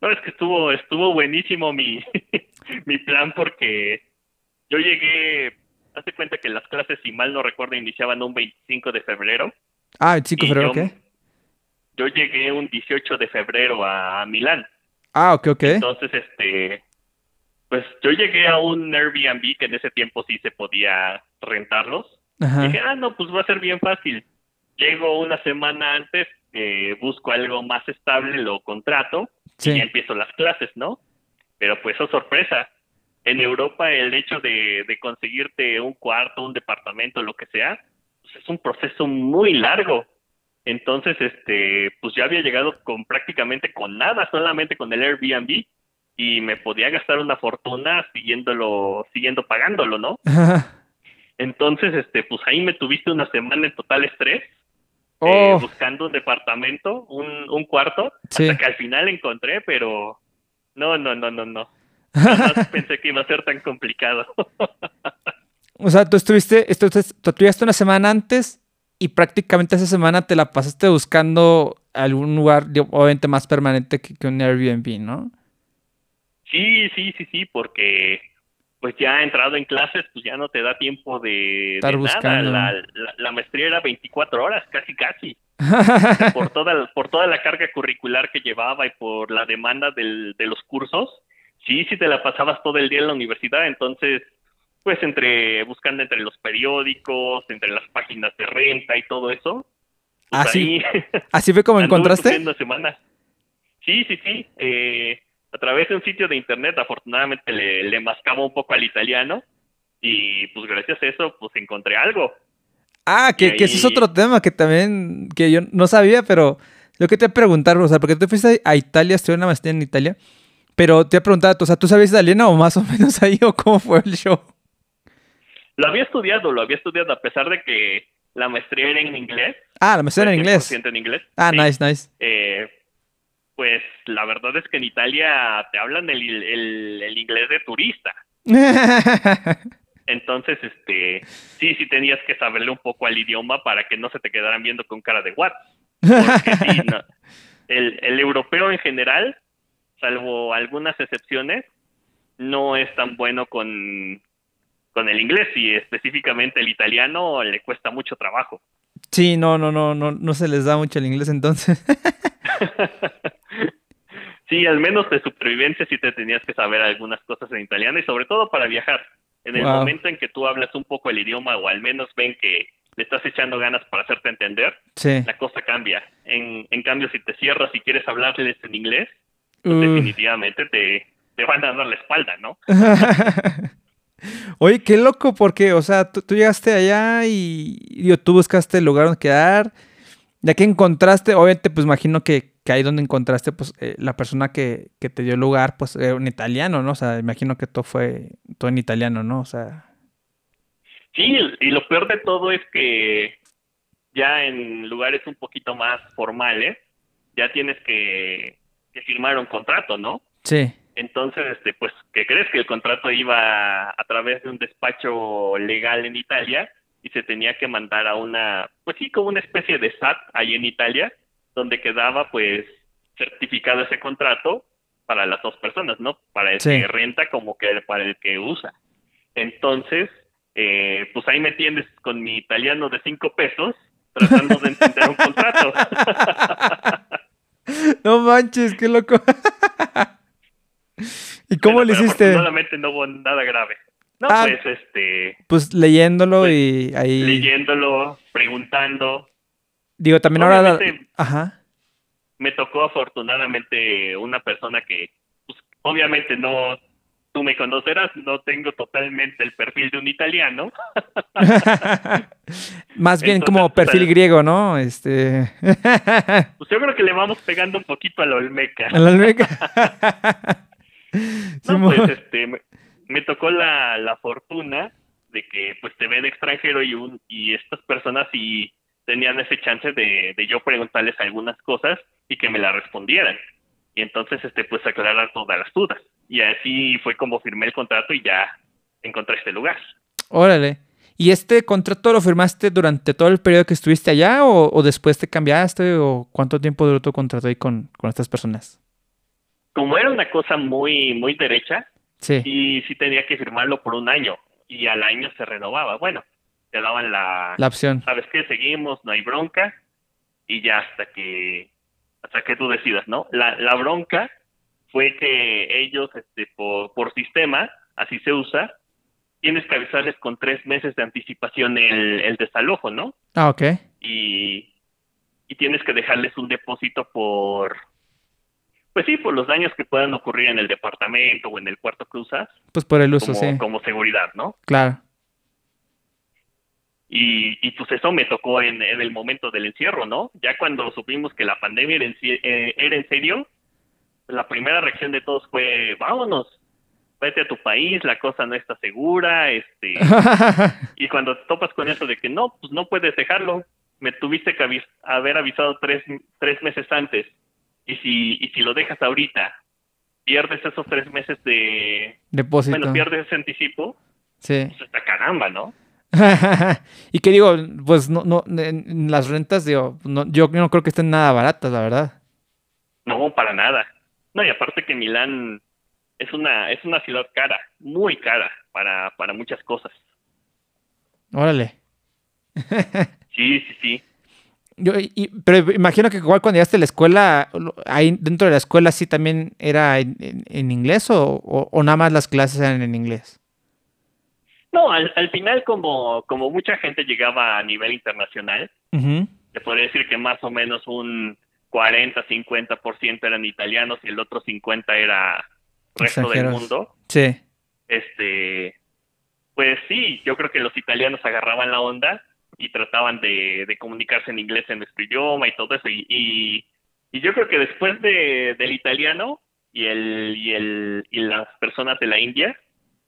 No, es que estuvo, estuvo buenísimo mi, mi plan porque yo llegué, hace cuenta que las clases, si mal no recuerdo, iniciaban un 25 de febrero. Ah, 25 de y febrero, yo, ¿qué? Yo llegué un 18 de febrero a Milán. Ah, ok, ok. Entonces, este, pues yo llegué a un Airbnb que en ese tiempo sí se podía rentarlos. Y Ajá. dije, ah, no, pues va a ser bien fácil. Llego una semana antes, eh, busco algo más estable, lo contrato Sí. y ya empiezo las clases, ¿no? Pero pues, oh sorpresa, en Europa el hecho de, de conseguirte un cuarto, un departamento, lo que sea, pues es un proceso muy largo. Entonces, este, pues ya había llegado con prácticamente con nada, solamente con el Airbnb y me podía gastar una fortuna siguiéndolo, siguiendo pagándolo, ¿no? Entonces, este, pues ahí me tuviste una semana en total estrés, eh, Oh, buscando un departamento, un, un cuarto, Sí. hasta que al final encontré, pero no, no, no, no, no. Jamás pensé que iba a ser tan complicado. o sea, tú estuviste, estu- tú estuviste una semana antes y prácticamente esa semana te la pasaste buscando algún lugar, obviamente más permanente que, que un Airbnb, ¿no? sí, sí, sí, sí, porque pues ya entrado en clases, pues ya no te da tiempo de, Estar de buscando. nada. La, la, la maestría era 24 horas, casi, casi. por toda por toda la carga curricular que llevaba y por la demanda del, de los cursos, sí, sí te la pasabas todo el día en la universidad, entonces, pues entre buscando entre los periódicos, entre las páginas de renta y todo eso. pues Así, ahí así fue como encontraste. Sí, sí, sí. Eh, a través de un sitio de internet, afortunadamente le, le mascaba un poco al italiano y pues gracias a eso, pues encontré algo. Ah, que, que ese es otro tema que también, que yo no sabía, pero lo que te voy a preguntar, o sea, porque tú fuiste a Italia, estudié una maestría en Italia, pero te he preguntado, o sea, ¿tú sabías italiano o más o menos ahí o cómo fue el show? Lo había estudiado, lo había estudiado a pesar de que la maestría era en inglés. Ah, la maestría era en inglés. 100% en inglés. Ah, sí. nice, nice. Eh, Pues la verdad es que en Italia te hablan el, el, el inglés de turista. Entonces, este, sí, sí tenías que saberle un poco al idioma para que no se te quedaran viendo con cara de what. Porque sí, no. el, el europeo en general, salvo algunas excepciones, no es tan bueno con, con el inglés y específicamente el italiano le cuesta mucho trabajo. Sí, no, no, no, no, no se les da mucho el inglés entonces. sí, al menos de supervivencia sí te tenías que saber algunas cosas en italiano y sobre todo para viajar. En el Wow. momento en que tú hablas un poco el idioma o al menos ven que le estás echando ganas para hacerte entender, Sí. la cosa cambia. En, en cambio, si te cierras y quieres hablarles en inglés, pues Uh. definitivamente te, te van a dar la espalda, ¿no? Oye, qué loco, porque, o sea, tú, tú llegaste allá y digo, tú buscaste el lugar donde quedar. Ya que encontraste, obviamente, pues imagino que, que ahí donde encontraste, pues eh, la persona que, que te dio el lugar, pues era un italiano, ¿no? O sea, imagino que todo fue todo en italiano, ¿no? O sea, Sí, y lo peor de todo es que ya en lugares un poquito más formales, ya tienes que, que firmar un contrato, ¿no? sí. Entonces, este, pues, ¿qué crees? Que el contrato iba a través de un despacho legal en Italia y se tenía que mandar a una, pues sí, como una especie de SAT ahí en Italia, donde quedaba, pues, certificado ese contrato para las dos personas, ¿no? Para el Sí. que renta como que para el que usa. Entonces, eh, pues ahí me tienes con mi italiano de cinco pesos tratando de entender un contrato. no manches, qué loco. ¿Y cómo le pero hiciste? Afortunadamente no hubo nada grave. No, Ah. pues, este, Pues leyéndolo Pues, y ahí. leyéndolo, preguntando. Digo, también ahora. Ajá. Me tocó afortunadamente una persona que, pues, obviamente no, tú me conocerás, no tengo totalmente el perfil de un italiano. Más bien Entonces, como pues, perfil al- griego, ¿no? Este. Pues yo creo que le vamos pegando un poquito a la Olmeca. A la almeja. No, pues este, me, me tocó la, la fortuna de que pues te ven extranjero y, un, y estas personas sí tenían ese chance de, de yo preguntarles algunas cosas y que me las respondieran. Y entonces, este, pues aclarar todas las dudas. Y así fue como firmé el contrato y ya encontré este lugar. Órale. ¿Y este contrato lo firmaste durante todo el periodo que estuviste allá o, o después te cambiaste o cuánto tiempo duró tu contrato ahí con, con estas personas? Como era una cosa muy, muy derecha, Sí. y sí tenía que firmarlo por un año. Y al año se renovaba. Bueno, te daban la, La opción. ¿sabes qué? Seguimos, no hay bronca, y ya hasta que, hasta que tú decidas, ¿no? La, la bronca fue que ellos, este, por, por sistema, así se usa, tienes que avisarles con tres meses de anticipación el, el desalojo, ¿no? Ah, ok. Y, y tienes que dejarles un depósito por, pues sí, por los daños que puedan ocurrir en el departamento o en el cuarto que usas, Pues por el uso, como, sí. como seguridad, ¿no? Claro. Y, y pues eso me tocó en, en el momento del encierro, ¿no? Ya cuando supimos que la pandemia era en, ci- eh, era en serio, la primera reacción de todos fue, vámonos, vete a tu país, la cosa no está segura, este... y cuando te topas con eso de que no, pues no puedes dejarlo, me tuviste que avis- haber avisado tres, tres meses antes. Y si, y si lo dejas ahorita, pierdes esos tres meses de... Depósito. Bueno, pierdes ese anticipo, Sí. pues está caramba, ¿no? y que digo, pues no, no, en- las rentas, digo, no, yo no creo que estén nada baratas, la verdad. No, para nada. No, y aparte que Milán es una es una ciudad cara, muy cara para, para muchas cosas. Órale. Sí, sí, sí. Yo, y- pero imagino que igual cuando llegaste a la escuela, ahí dentro de la escuela sí también era en, en- en inglés o, o- o nada más las clases eran en inglés. No, al, al final como, como mucha gente llegaba a nivel internacional, te podría decir que más o menos un 40-50% eran italianos y el otro 50% era resto del mundo. Sí. Este, pues sí, yo creo que los italianos agarraban la onda y trataban de, de comunicarse en inglés en nuestro idioma y todo eso. Y, y, y yo creo que después de, del italiano y, el, y, el, y las personas de la India,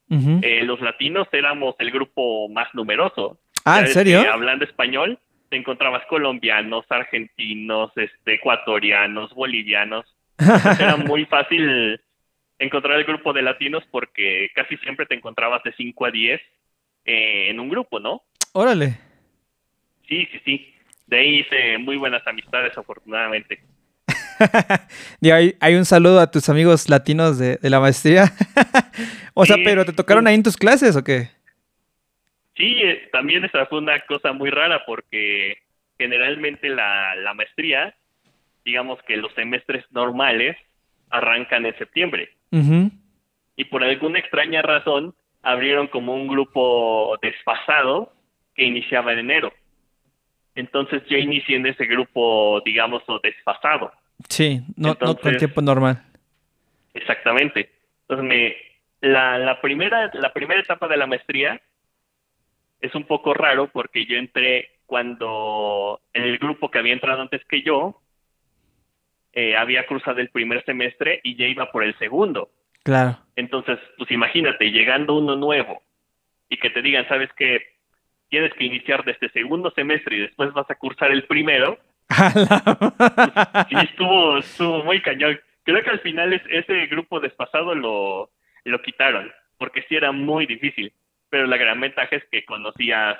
Eh, los latinos éramos el grupo más numeroso. ah, ¿en serio? hablando español, te encontrabas colombianos, argentinos, este, ecuatorianos, bolivianos. Entonces era muy fácil encontrar el grupo de latinos porque casi siempre te encontrabas de 5 a 10 eh, en un grupo, ¿no? Órale. Sí, sí, sí. De ahí hice muy buenas amistades, afortunadamente. y hay, hay, un saludo a tus amigos latinos de, de la maestría. o sea, Sí, pero ¿te tocaron ahí en tus clases o qué? Sí, eh, también esa fue una cosa muy rara porque generalmente la, la maestría, digamos que los semestres normales arrancan en septiembre y por alguna extraña razón abrieron como un grupo desfasado que iniciaba en enero. Entonces yo inicié en ese grupo, digamos, o desfasado. Sí, no, no con Entonces- tiempo normal. Exactamente. Entonces, me, la, la, primera, la primera etapa de la maestría es un poco raro porque yo entré cuando el grupo que había entrado antes que yo eh, había cruzado el primer semestre y ya iba por el segundo. Claro. Entonces, pues imagínate, llegando uno nuevo y que te digan, sabes que tienes que iniciar desde segundo semestre y después vas a cursar el primero, sí estuvo, estuvo muy cañón. Creo que al final es, ese grupo despasado lo, lo quitaron, porque sí era muy difícil. Pero la gran ventaja es que conocías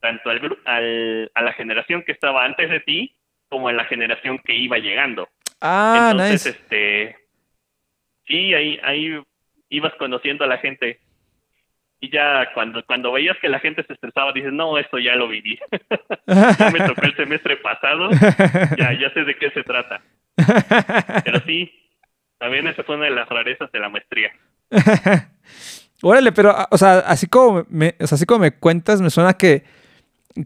tanto al, al, a la generación que estaba antes de ti como a la generación que iba llegando. ah, Entonces, nice. este, sí, ahí, ahí ibas conociendo a la gente. Y ya cuando, cuando veías que la gente se estresaba, dices, no, esto ya lo viví. ya me tocó el semestre pasado, ya, ya sé de qué se trata. Pero sí, también esa fue una de las rarezas de la maestría. Órale, pero, ah, o sea, así como me, o sea, así como me cuentas, me suena que,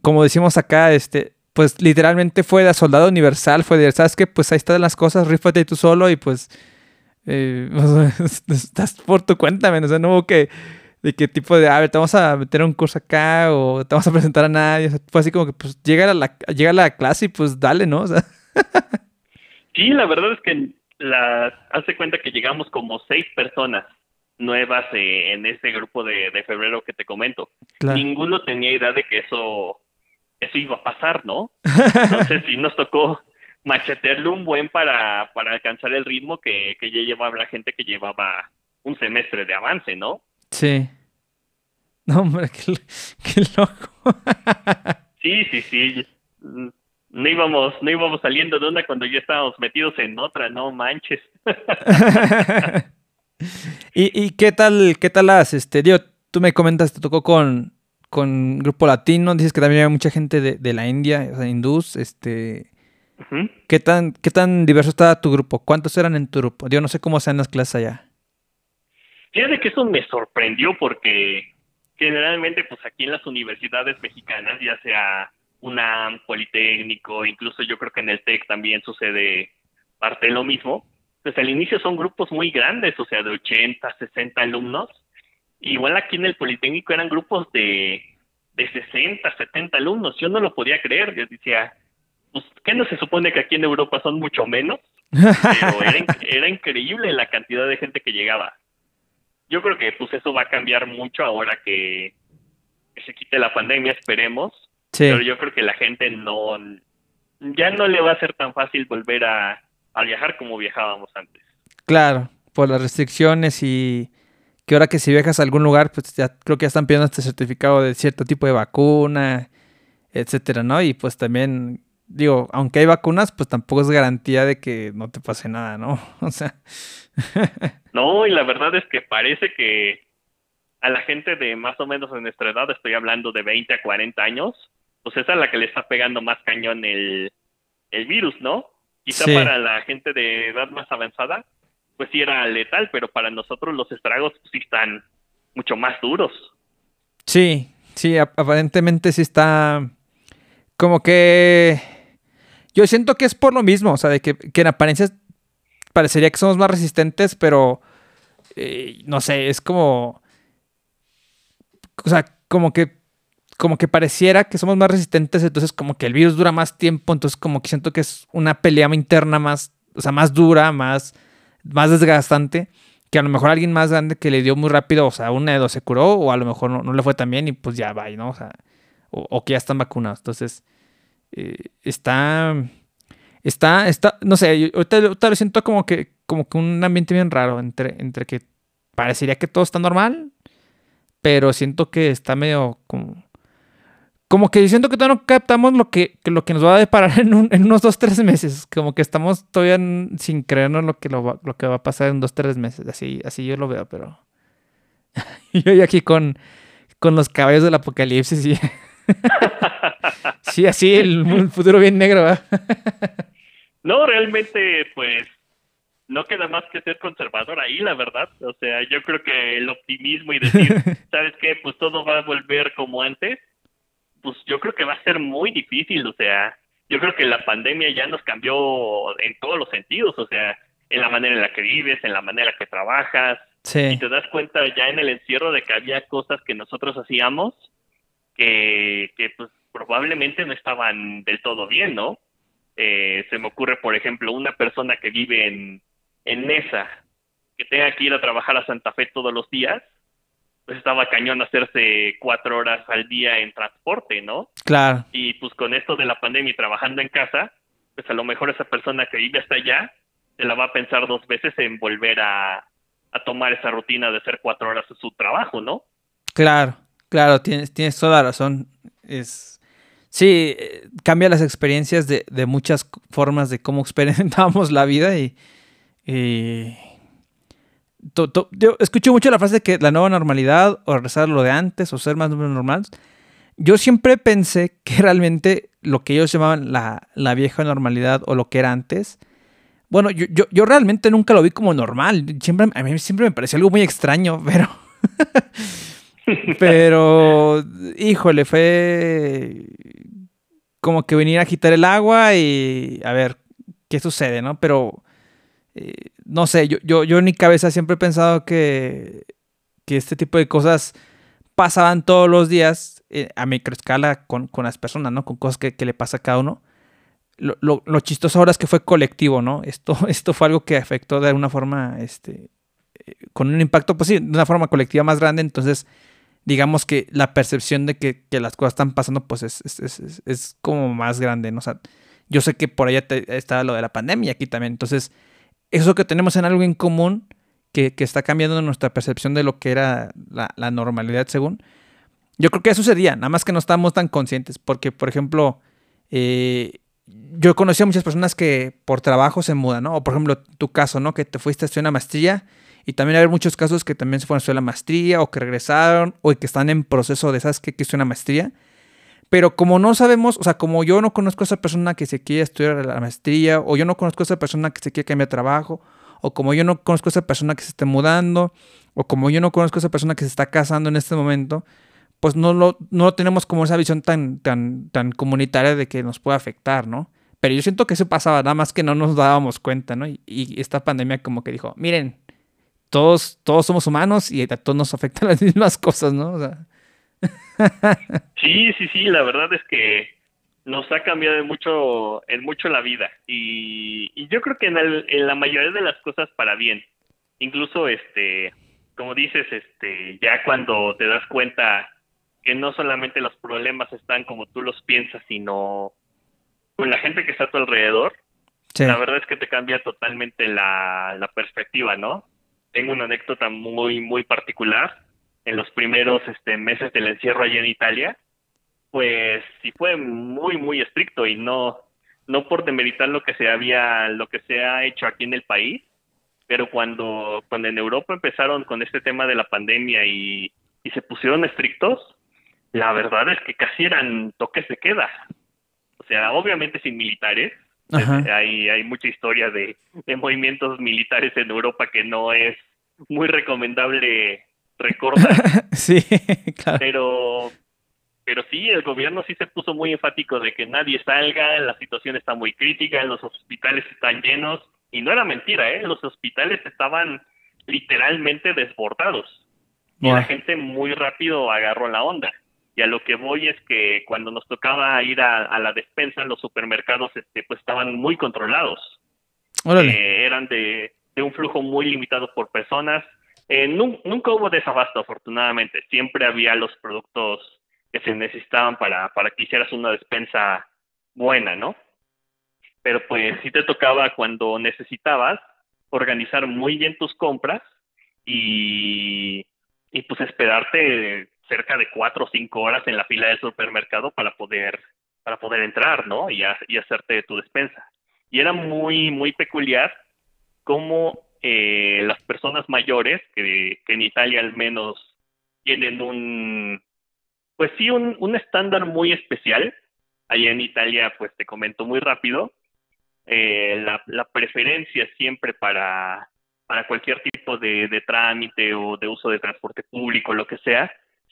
como decimos acá, este, pues literalmente fue de soldado universal, fue de, ¿sabes qué? Pues ahí están las cosas, rífate tú solo y pues, eh, estás por tu cuenta, men, o sea, no hubo que, de qué tipo de, a ver, te vamos a meter a un curso acá o te vamos a presentar a nadie, o sea, fue así como que, pues, llega a la, llega a la clase y pues dale, ¿no? O sea, Sí, la verdad es que la, hace cuenta que llegamos como seis personas nuevas eh, en ese grupo de, de febrero que te comento. claro. ninguno tenía idea de que eso, eso iba a pasar, ¿no? Entonces sí nos tocó machetearle un buen para, para alcanzar el ritmo que, que ya llevaba la gente que llevaba un semestre de avance, ¿no? Sí. No, hombre, qué, qué loco. Sí, sí, sí. No íbamos, no íbamos saliendo de una cuando ya estábamos metidos en otra, no manches. ¿Y, y qué tal, qué tal las, este, Dios, tú me comentas, te tocó con, con grupo latino, dices que también hay mucha gente de, de la India, o sea, hindús, este. ¿qué tan, qué tan diverso estaba tu grupo? ¿Cuántos eran en tu grupo? Yo no sé cómo sean las clases allá. Fíjate que eso me sorprendió porque generalmente pues aquí en las universidades mexicanas, ya sea UNAM, Politécnico, incluso yo creo que en el TEC también sucede parte de lo mismo, pues al inicio son grupos muy grandes, o sea, de 80, 60 alumnos. Igual aquí en el Politécnico eran grupos de, de 60, 70 alumnos. Yo no lo podía creer. Yo decía, pues, ¿qué no se supone que aquí en Europa son mucho menos? Pero era, era increíble la cantidad de gente que llegaba. Yo creo que pues eso va a cambiar mucho ahora que, que se quite la pandemia, esperemos. Sí, Pero yo creo que la gente no, ya no le va a ser tan fácil volver a, a viajar como viajábamos antes. claro, por las restricciones y que ahora que si viajas a algún lugar, pues ya creo que ya están pidiendo este certificado de cierto tipo de vacuna, etcétera, ¿no? Y pues también, digo, aunque hay vacunas, pues tampoco es garantía de que no te pase nada, ¿no? O sea, No, y la verdad es que parece que a la gente de más o menos de nuestra edad, estoy hablando de 20 a 40 años, pues es la que le está pegando más cañón el, el virus, ¿no? Quizá Sí. para la gente de edad más avanzada, pues sí era letal, pero para nosotros los estragos pues, sí están mucho más duros. sí, sí, ap- aparentemente sí está como que yo siento que es por lo mismo, o sea, de que, que en apariencia parecería que somos más resistentes, pero eh, no sé, es como, o sea, como que, como que pareciera que somos más resistentes, entonces como que el virus dura más tiempo, entonces como que siento que es una pelea interna más, o sea, más dura, más, más desgastante, que a lo mejor alguien más grande que le dio muy rápido, o sea, una de dos se curó, o a lo mejor no, no le fue tan bien y pues ya va, ¿no? O que ya están vacunados, entonces eh, está... está, está, no sé, ahorita, ahorita lo siento como que, como que un ambiente bien raro entre, entre que parecería que todo está normal, pero siento que está medio como... Como que siento que todavía no captamos lo que, que lo que nos va a deparar en, un- en unos dos, tres meses. Como que estamos todavía en- sin creernos lo que, lo, lo que va a pasar en dos, tres meses. Así, así yo lo veo, pero... yo aquí con, con los caballos del apocalipsis y... sí, así, el, el futuro bien negro. No, realmente, pues, no queda más que ser conservador ahí, la verdad. O sea, yo creo que el optimismo y decir, ¿sabes qué? Pues todo va a volver como antes, pues yo creo que va a ser muy difícil. O sea, yo creo que la pandemia ya nos cambió en todos los sentidos. O sea, en la manera en la que vives, en la manera que trabajas. Sí. Y te das cuenta ya en el encierro de que había cosas que nosotros hacíamos que, que pues probablemente no estaban del todo bien, ¿no? Eh, se me ocurre, por ejemplo, una persona que vive en, en Nesa, que tenga que ir a trabajar a Santa Fe todos los días, pues estaba cañón hacerse cuatro horas al día en transporte, ¿no? Claro. Y pues con esto de la pandemia y trabajando en casa, pues a lo mejor esa persona que vive hasta allá se la va a pensar dos veces en volver a, a tomar esa rutina de hacer cuatro horas de su trabajo, ¿no? Claro, claro, tienes, tienes toda la razón. Es, sí, eh, cambia las experiencias de, muchas formas de cómo experimentamos la vida y... yo escucho mucho la frase de que la nueva normalidad o regresar lo de antes o ser más normal. Yo siempre pensé que realmente lo que ellos llamaban la, vieja normalidad o lo que era antes, bueno, yo realmente nunca lo vi como normal. Siempre, a mí siempre me pareció algo muy extraño, pero... pero, híjole, fue como que venir a agitar el agua y a ver qué sucede, ¿no? Pero, eh, no sé, yo, yo, yo en mi cabeza siempre he pensado que, que este tipo de cosas pasaban todos los días eh, a microescala con, con las personas, ¿no? Con cosas que, que le pasa a cada uno. Lo, lo, lo chistoso ahora es que fue colectivo, ¿no? Esto, esto fue algo que afectó de alguna forma, este, eh, con un impacto, pues sí, de una forma colectiva más grande, entonces digamos que la percepción de que, que las cosas están pasando, pues es, es, es- es- como más grande, ¿no? O yo sé que por allá te- está lo de la pandemia aquí también, entonces eso que tenemos en algo en común, que, que está cambiando nuestra percepción de lo que era la, la normalidad según, yo creo que eso sería, nada más que no estamos tan conscientes, porque por ejemplo, eh, yo conocí a muchas personas que por trabajo se mudan, ¿no? O por ejemplo, tu caso, ¿no? Que te fuiste a estudiar una maestría y también hay muchos casos que también se fueron a estudiar la maestría o que regresaron o que están en proceso de, ¿sabes qué? Que una maestría. Pero como no sabemos, o sea, como yo no conozco a esa persona que se quiere estudiar la maestría, o yo no conozco a esa persona que se quiere cambiar de trabajo, o como yo no conozco a esa persona que se esté mudando, o como yo no conozco a esa persona que se está casando en este momento, pues no lo, no lo tenemos como esa visión tan, tan, tan comunitaria de que nos puede afectar, ¿no? Pero yo siento que eso pasaba, nada más que no nos dábamos cuenta, ¿no? Y, y esta pandemia como que dijo, miren, todos, todos somos humanos y a todos nos afectan las mismas cosas, ¿no? O sea, Sí, sí, sí, la verdad es que nos ha cambiado en mucho, en mucho la vida y, y yo creo que en, el- en la mayoría de las cosas para bien. Incluso, este, como dices, este, ya cuando te das cuenta que no solamente los problemas están como tú los piensas, sino con la gente que está a tu alrededor, sí. la verdad es que te cambia totalmente la, la perspectiva, ¿no? Tengo una anécdota muy, muy particular. En los primeros este, meses del encierro allá en Italia, pues sí fue muy, muy estricto y no, no por demeritar lo que se había, lo que se ha hecho aquí en el país, pero cuando, cuando en Europa empezaron con este tema de la pandemia y, y se pusieron estrictos, la verdad es que casi eran toques de queda. O sea, obviamente sin militares, Ajá. hay, hay mucha historia de, de movimientos militares en Europa que no es muy recomendable recordar, sí, claro. pero, pero sí, el gobierno sí se puso muy enfático de que nadie salga, la situación está muy crítica, los hospitales están llenos, y no era mentira, ¿eh? los hospitales estaban literalmente desbordados. Y la gente muy rápido agarró la onda. Y a lo que voy es que cuando nos tocaba ir a, a la despensa, los supermercados este, pues estaban muy controlados. Eh, eran de, de un flujo muy limitado por personas. Eh, nun- nunca hubo desabasto, afortunadamente. Siempre había los productos que se necesitaban para, para que hicieras una despensa buena, ¿no? pero pues sí te tocaba cuando necesitabas organizar muy bien tus compras y, y pues esperarte cerca de cuatro o cinco horas en la fila del supermercado para poder para poder entrar, ¿no? Y, ha- y hacerte tu despensa. Y era muy, muy peculiar cómo eh, las personas mayores, que, en Italia al menos tienen un, pues sí, un, un estándar muy especial. Allá en Italia, pues te comento muy rápido, eh, la, la preferencia siempre para, para cualquier tipo de, de trámite o de uso de transporte público, lo que sea,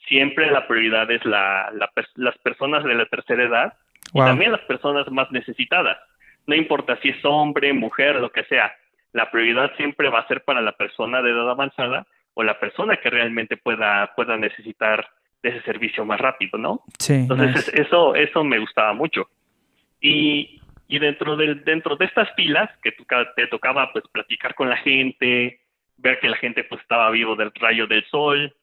siempre la prioridad es la, las personas de la tercera edad y también las personas más necesitadas. No importa si es hombre, mujer, lo que sea, la prioridad siempre va a ser para la persona de edad avanzada o la persona que realmente pueda, pueda necesitar de ese servicio más rápido, ¿no? Sí, Entonces nice. eso, eso me gustaba mucho. Y, y dentro, del, dentro de estas filas, que te tocaba pues platicar con la gente, ver que la gente pues estaba vivo del rayo del sol,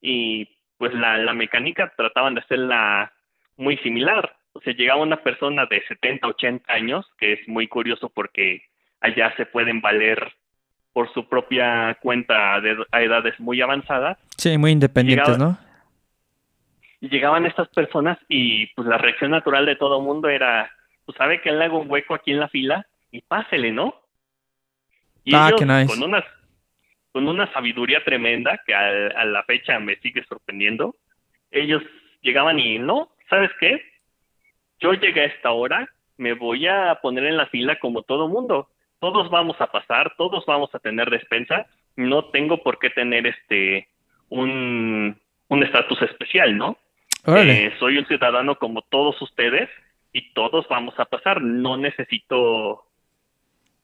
y pues la, la mecánica trataban de hacerla muy similar. O sea, llegaba una persona de 70, 80 años, que es muy curioso porque allá se pueden valer por su propia cuenta de, a edades muy avanzadas, Sí, muy independientes, Llegaba- ¿no? y llegaban estas personas y pues la reacción natural de todo mundo era, pues sabe que le hago un hueco aquí en la fila y pásele, ¿no? Y Ah, ellos qué nice. con una, con una sabiduría tremenda que a, a la fecha me sigue sorprendiendo, ellos llegaban y no, ¿sabes qué? Yo llegué a esta hora, me voy a poner en la fila como todo mundo. Todos vamos a pasar, todos vamos a tener despensa, no tengo por qué tener este un un estatus especial, ¿no? Eh, soy un ciudadano como todos ustedes y todos vamos a pasar. No necesito,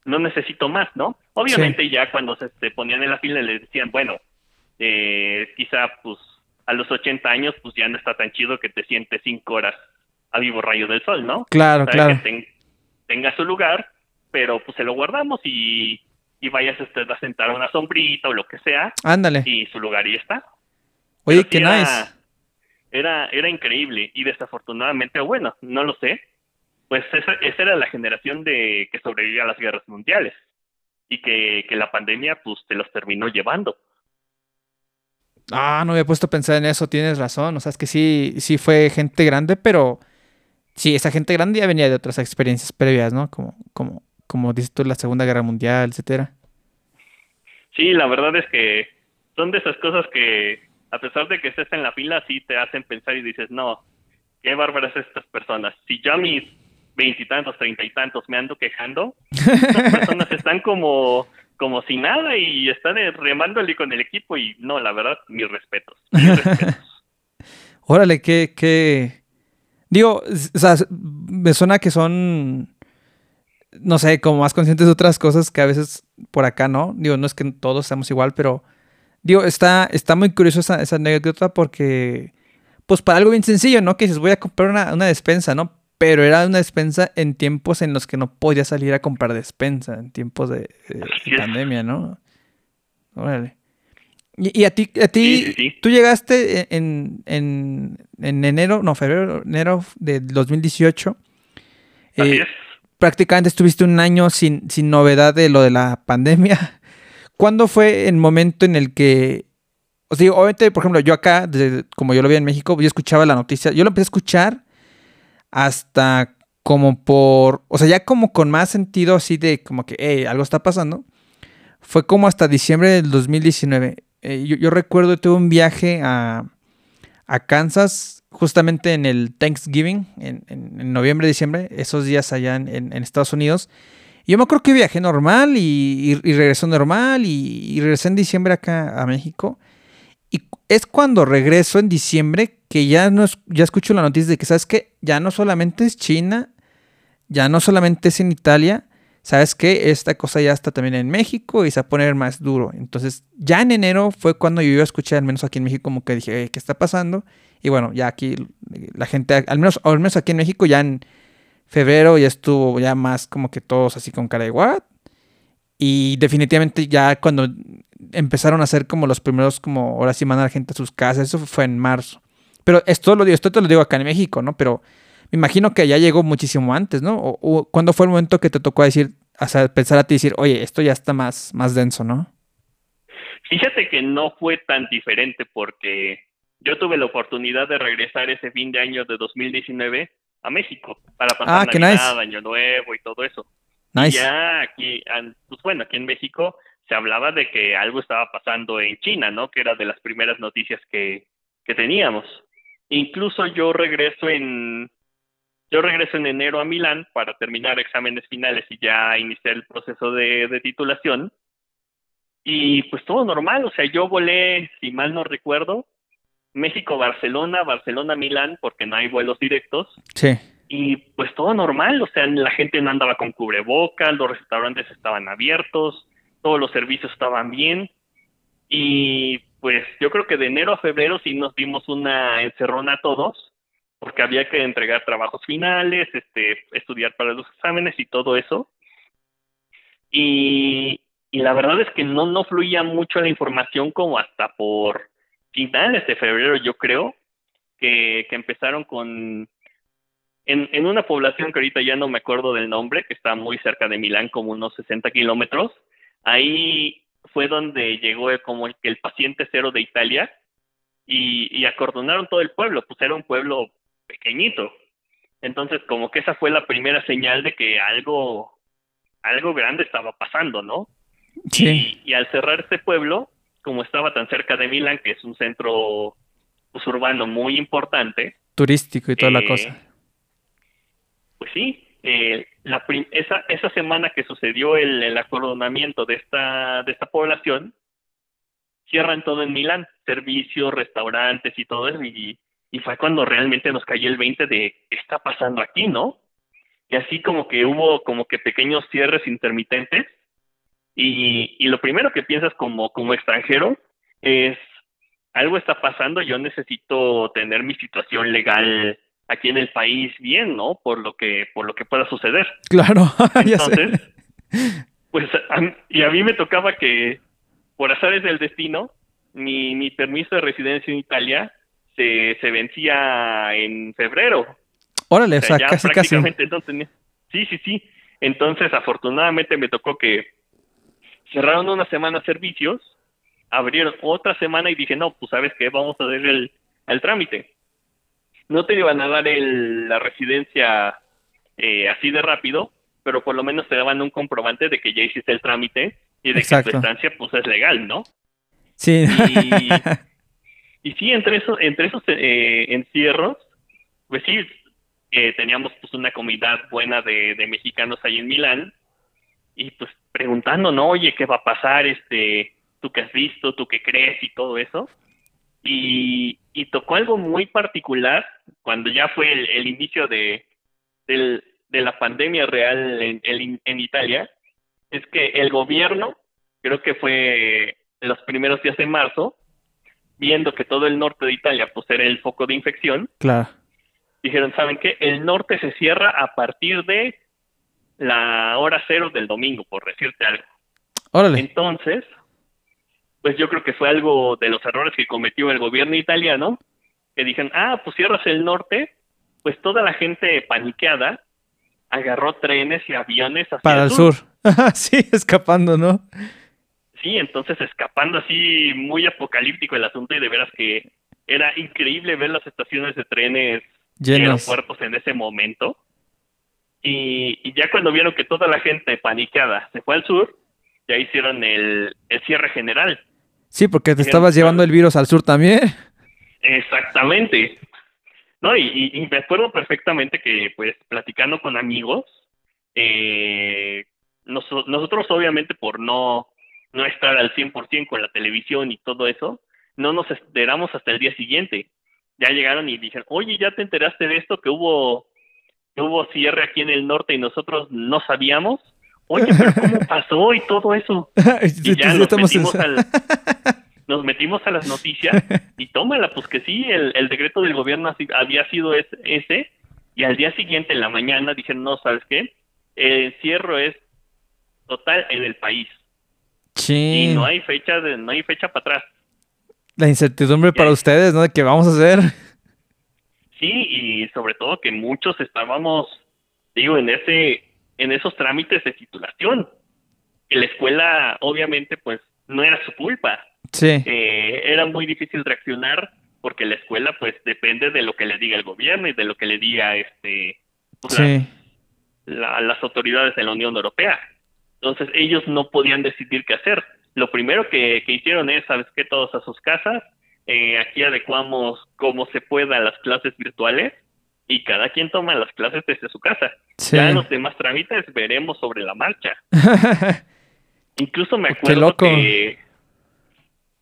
no necesito más, ¿no? Obviamente ya cuando se, ponían en la fila les decían, bueno, eh, quizá pues a los 80 años pues ya no está tan chido que te sientes cinco horas a vivo rayo del sol, ¿no? Claro, claro. que ten- tenga su lugar, pero pues se lo guardamos y, y vayas usted a sentar una sombrita o lo que sea Ándale. y su lugar y está. Oye, Pero qué era- nice. Era, era increíble y desafortunadamente, bueno, no lo sé, pues esa, esa era la generación de que sobrevivía a las guerras mundiales y que, que la pandemia pues te los terminó llevando. Ah, no había puesto a pensar en eso, tienes razón. O sea, es que sí, sí fue gente grande, pero sí, esa gente grande ya venía de otras experiencias previas, ¿no? Como, como, como dices tú, la Segunda Guerra Mundial, etcétera. Sí, la verdad es que son de esas cosas que a pesar de que estés en la fila, sí te hacen pensar y dices, no, qué bárbaras estas personas. Si yo a mis veintitantos, treinta y tantos me ando quejando, estas personas están como, como si nada y están remándole con el equipo y no, la verdad, mis respetos. Mis respetos. Órale, qué, qué. Digo, o sea, me suena que son. No sé, como más conscientes de otras cosas que a veces por acá no. Digo, no es que todos seamos igual, pero. Digo, está, está muy curioso esa, esa anécdota porque. Pues para algo bien sencillo, ¿no? Que dices, voy a comprar una, una despensa, ¿no? Pero era una despensa en tiempos en los que no podía salir a comprar despensa, en tiempos de, de- de pandemia, ¿no? Órale. Y, y a ti, a ti Sí, sí, sí. tú llegaste en, en, en enero, no, febrero, enero del 2018. Así Eh, es. prácticamente estuviste un año sin, sin novedad de lo de la pandemia. ¿Cuándo fue el momento en el que, o sea, obviamente, por ejemplo, yo acá, desde- como yo lo vi en México, yo escuchaba la noticia, yo lo empecé a escuchar hasta como por, o sea, ya como con más sentido así de como que, hey, algo está pasando. Fue como hasta diciembre del 2019. Eh, yo, yo recuerdo, tuve un viaje a, a Kansas justamente en el Thanksgiving, en, en- noviembre, diciembre, esos días allá en, Estados Unidos. Y yo me acuerdo que viajé normal y, y, normal y, y regresé en diciembre acá a México. Y es cuando regreso en diciembre que ya, no es- ya escucho la noticia de que, ¿sabes qué? Ya no solamente es China, ya no solamente es en Italia, ¿sabes qué? Esta cosa ya está también en México y se va a poner más duro. Entonces, ya en enero fue cuando yo escuchar, al menos aquí en México, como que dije, "Eh, ¿qué está pasando? Y bueno, ya aquí la gente, al menos, al menos aquí en México, ya en febrero ya estuvo ya más como que todos así con cara de what. Y definitivamente ya cuando empezaron a hacer como los primeros, como ahora sí mandar gente a sus casas, eso fue en marzo. Pero esto lo digo, esto te lo digo acá en México, ¿no? Pero Me imagino que ya llegó muchísimo antes, ¿no? O, o ¿Cuándo fue el momento que te tocó decir, o sea, pensar a ti y decir, oye, esto ya está más, más denso, ¿no? Fíjate que no fue tan diferente porque yo tuve la oportunidad de regresar ese fin de año de 2019 a México para pasar Ah, Navidad, nice. Año Nuevo y todo eso. Nice. Ya aquí, pues bueno, aquí en México se hablaba de que algo estaba pasando en China, ¿no? Que era de las primeras noticias que, que teníamos. Incluso yo regreso en yo regreso en enero a Milán para terminar exámenes finales y ya iniciar el proceso de, de titulación. Y pues todo normal, o sea, yo volé, si mal no recuerdo, México-Barcelona, Barcelona-Milán, porque no hay vuelos directos. Sí. Y pues todo normal, o sea, la gente no andaba con cubrebocas, los restaurantes estaban abiertos, todos los servicios estaban bien. Y pues yo creo que de enero a febrero sí nos dimos una encerrona todos, porque había que entregar trabajos finales, este, estudiar para los exámenes y todo eso. Y, y la verdad es que no, no fluía mucho la información como hasta por finales de febrero, yo creo, que, que empezaron con en, en una población que ahorita ya no me acuerdo del nombre, que está muy cerca de Milán, como unos 60 kilómetros, ahí fue donde llegó como el, el paciente cero de Italia y, y acordonaron todo el pueblo, pues era un pueblo pequeñito. Entonces, como que esa fue la primera señal de que algo, algo grande estaba pasando, ¿no? Sí. Y, y al cerrar este pueblo, como estaba tan cerca de Milán, que es un centro pues, urbano muy importante, Turístico y toda la eh, cosa. Pues sí, eh, la esa, esa semana que sucedió el, acordonamiento de esta, población, cierran todo en Milán, servicios, restaurantes y todo eso, y, fue cuando realmente nos cayó el 20 de qué está pasando aquí, ¿no? Y así como que hubo como que pequeños cierres intermitentes, y, y lo primero que piensas como, como extranjero es, algo está pasando, yo necesito tener mi situación legal aquí en el país bien, ¿no? Por lo que, por lo que pueda suceder. Claro. Entonces, pues, a y a mí me tocaba que, por azares del destino, mi, mi permiso de residencia en Italia se, se vencía en febrero. Órale, o O sea, ya casi, casi. no tenía- Sí, sí, sí. Entonces, afortunadamente me tocó que cerraron una semana servicios, abrieron otra semana y dije, no, pues sabes qué, vamos a hacer el, el trámite. No te iban a dar el- la residencia eh, así de rápido, pero por lo menos te daban un comprobante de que ya hiciste el trámite y de Exacto. que tu estancia pues es legal, ¿no? Sí. Y sí, entre esos, entre esos eh, encierros, pues sí, eh, teníamos pues una comunidad buena de, de mexicanos ahí en Milán y pues preguntando, ¿no? Oye, ¿qué va a pasar? Este, ¿Tú qué has visto? ¿Tú qué crees? Y todo eso. Y, y tocó algo muy particular cuando ya fue el, el inicio de, del- de la pandemia real en, en, en Italia, es que el gobierno, creo que fue los primeros días de marzo, viendo que todo el norte de Italia pues era el foco de infección, claro. dijeron, ¿saben qué? El norte se cierra a partir de la hora cero del domingo, por decirte algo. Órale. Entonces, pues yo creo que fue algo de los errores que cometió el gobierno italiano, que dijeron, ah, pues cierras el norte, pues toda la gente paniqueada agarró trenes y aviones hacia Para el sur. sí, escapando, ¿no? Sí, entonces escapando así muy apocalíptico el asunto y de veras que era increíble ver las estaciones de trenes y Llenos. aeropuertos en ese momento. Y, y ya cuando vieron que toda la gente paniqueada se fue al sur, ya hicieron el, el cierre general. Sí, porque te estabas llevando el virus al sur también. Exactamente. No, y, y- me acuerdo perfectamente que, pues, platicando con amigos, eh, noso- nosotros obviamente por no, no estar al 100% con la televisión y todo eso, no nos enteramos hasta el día siguiente. Ya llegaron y dijeron, oye, ¿ya te enteraste de esto? Que hubo, que hubo cierre aquí en el norte y nosotros no sabíamos. Oye, pero ¿cómo pasó y todo eso? Y ya nos metimos, al- nos metimos a las noticias y tómala, pues que sí, el, el decreto del gobierno había sido es- ese y al día siguiente, en la mañana, dijeron, no, ¿sabes qué? El encierro es total en el país y Sí. no hay fecha de, no hay fecha para atrás. La incertidumbre para ustedes, ¿no? De qué vamos a hacer. Sí, y sobre todo que muchos estábamos, digo, en ese, en esos trámites de titulación. Que la escuela, obviamente, pues, no era su culpa. Sí. Eh, era muy difícil reaccionar porque la escuela, pues, depende de lo que le diga el gobierno y de lo que le diga, este, pues, Sí. la- las autoridades de la Unión Europea. Entonces ellos no podían decidir qué hacer. Lo primero que, que hicieron es, ¿sabes qué? Todos a sus casas. Eh, aquí adecuamos como se pueda las clases virtuales y cada quien toma las clases desde su casa. Sí. Ya los demás trámites veremos sobre la marcha. Incluso me acuerdo loco. que,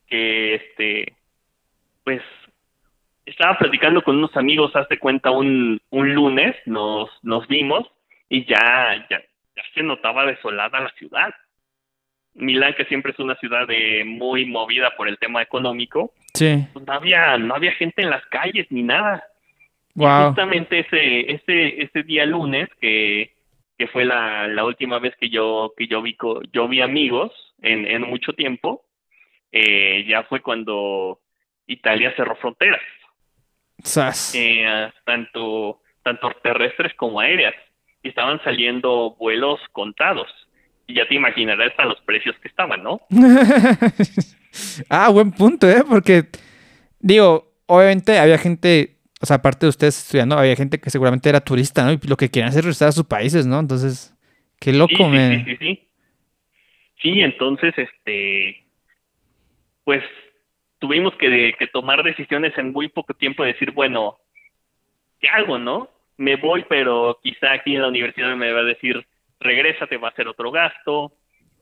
que este, pues, estaba platicando con unos amigos, hazte cuenta, un, un lunes, nos, nos vimos y ya, ya, ya se notaba desolada la ciudad. Milán, que siempre es una ciudad de muy movida por el tema económico, sí. pues no había, no había gente en las calles ni nada. Wow. Justamente ese, ese, ese día lunes que, que fue la, la última vez que yo, que yo vi, co- yo vi amigos en, en mucho tiempo, eh, ya fue cuando Italia cerró fronteras, Sas. eh, tanto, tanto terrestres como aéreas, y estaban saliendo vuelos contados. Y ya te imaginarás a los precios que estaban, ¿no? ah, buen punto, ¿eh? Porque, digo, obviamente había gente, o sea, aparte de ustedes estudiando, había gente que seguramente era turista, ¿no? Y lo que querían hacer es regresar a sus países, ¿no? Entonces, qué loco, sí, sí, me... sí, sí, sí. Sí, entonces, este, pues tuvimos que, que tomar decisiones en muy poco tiempo de decir, bueno, ¿qué hago, no? Me voy, pero quizá aquí en la universidad me va a decir, regrésate, va a ser otro gasto,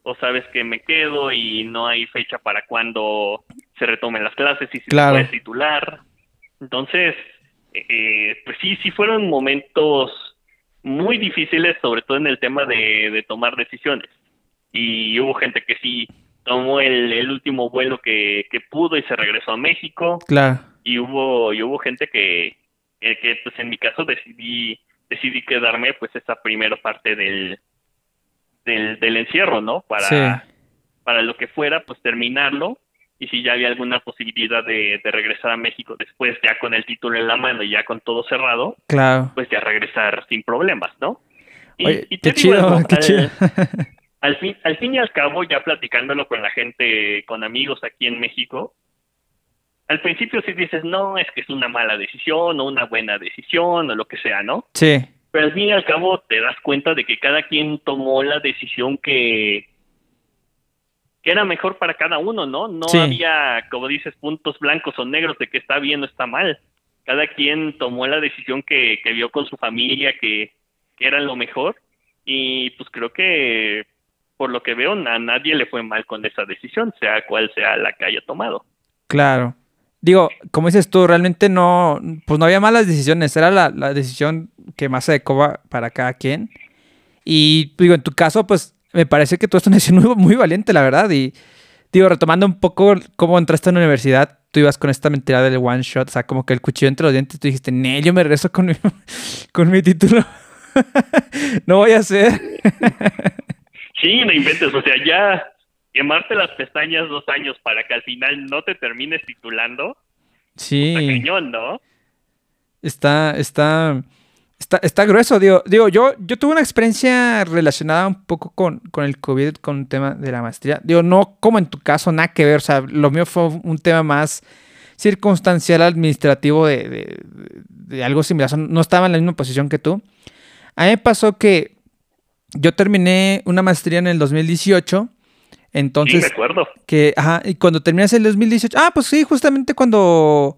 o sabes que me quedo y no hay fecha para cuando se retomen las clases y si Claro. se puede titular. Entonces, eh, pues sí, sí fueron momentos muy difíciles, sobre todo en el tema de, de tomar decisiones. Y hubo gente que sí tomó el, el último vuelo que, que pudo y se regresó a México. Claro. Y hubo, y hubo gente que, que, que, pues en mi caso decidí, decidí quedarme pues esa primera parte del, del, del encierro, ¿no? Para, Sí. para lo que fuera, pues terminarlo. Y si ya había alguna posibilidad de, de regresar a México después, ya con el título en la mano y ya con todo cerrado, Claro. pues ya regresar sin problemas, ¿no? Y, Oye, y te qué digo chido, algo, qué al- chido. al fin, al fin y al cabo, ya platicándolo con la gente, con amigos aquí en México, al principio sí dices, no, es que es una mala decisión o una buena decisión o lo que sea, ¿no? sí. Pero al fin y al cabo te das cuenta de que cada quien tomó la decisión que, que era mejor para cada uno, ¿no? No Sí. había, como dices, puntos blancos o negros de que está bien o está mal. Cada quien tomó la decisión que, que vio con su familia, que, que era lo mejor. Y pues creo que, por lo que veo, a nadie le fue mal con esa decisión, sea cual sea la que haya tomado. Claro. Digo, como dices tú, realmente no, pues no había malas decisiones, era la, la decisión que más se adecuaba para cada quien. Y digo, en tu caso, pues me parece que tú eres una decisión muy, muy valiente, la verdad. Y digo, retomando un poco cómo entraste en la universidad, tú ibas con esta mentira del one shot, o sea, como que el cuchillo entre los dientes, tú dijiste, Nel, yo me regreso con mi, con mi título. no voy a hacer. Sí, no inventes, o sea, ya quemarte las pestañas dos años para que al final no te termines titulando, Sí. está cañón, ¿no? Está, está, está, está grueso, digo, digo, yo, yo tuve una experiencia relacionada un poco con, con el COVID, con el tema de la maestría. Digo, no como en tu caso, nada que ver, o sea, lo mío fue un tema más circunstancial administrativo de, de- de algo similar, o sea, no estaba en la misma posición que tú. A mí me pasó que yo terminé una maestría en el 2018, sí, entonces me acuerdo. que, ajá, y cuando terminas el 2018, ah, pues sí, justamente cuando,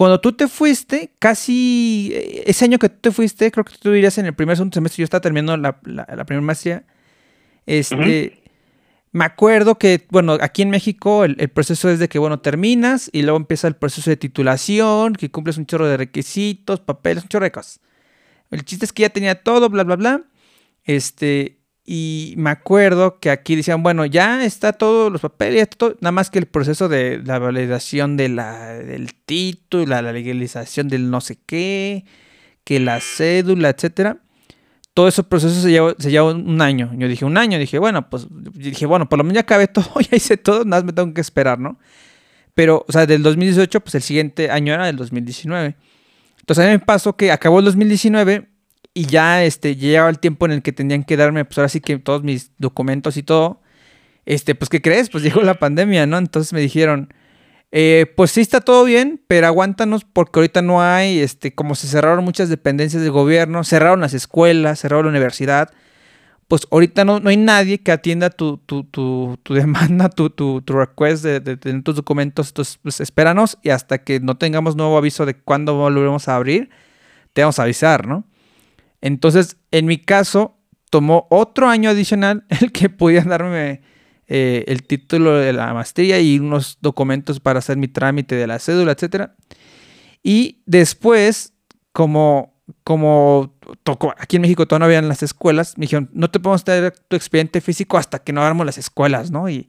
cuando tú te fuiste, casi eh, ese año que tú te fuiste, creo que tú dirías en el primer segundo semestre, yo estaba terminando la, la, la primera maestría, este, me acuerdo que, bueno, aquí en México el, el proceso es de que, bueno, terminas y luego empieza el proceso de titulación, que cumples un chorro de requisitos, papeles, un chorro de cosas. El chiste es que ya tenía todo, bla, bla, bla. Este, y me acuerdo que aquí decían, bueno, ya está todos los papeles, todo, nada más que el proceso de la validación de del título, la, la legalización del no sé qué, que la cédula, etcétera. Todo ese proceso se llevó, se llevó un año. Yo dije, un año. Dije, bueno, pues, dije, bueno, por lo menos ya acabé todo, ya hice todo, nada más me tengo que esperar, ¿no? Pero, o sea, del 2018, pues el siguiente año era del 2019. Entonces a mí me pasó que acabó el 2019 y ya este, llegaba el tiempo en el que tenían que darme, pues ahora sí que todos mis documentos y todo. Este, pues, ¿qué crees? Pues llegó la pandemia, ¿no? Entonces me dijeron, eh, pues sí está todo bien, pero aguántanos porque ahorita no hay, este, como se cerraron muchas dependencias del gobierno, cerraron las escuelas, cerraron la universidad, pues ahorita no, no hay nadie que atienda tu, tu, tu, tu demanda, tu, tu, tu request de, de, tener tus documentos, entonces pues espéranos y hasta que no tengamos nuevo aviso de cuándo volveremos a abrir, te vamos a avisar, ¿no? Entonces, en mi caso, tomó otro año adicional el que podía darme eh, el título de la maestría y unos documentos para hacer mi trámite de la cédula, etc. Y después, como, como tocó, aquí en México todavía no habían las escuelas, me dijeron, no te podemos traer tu expediente físico hasta que no abramos las escuelas, ¿no? Y,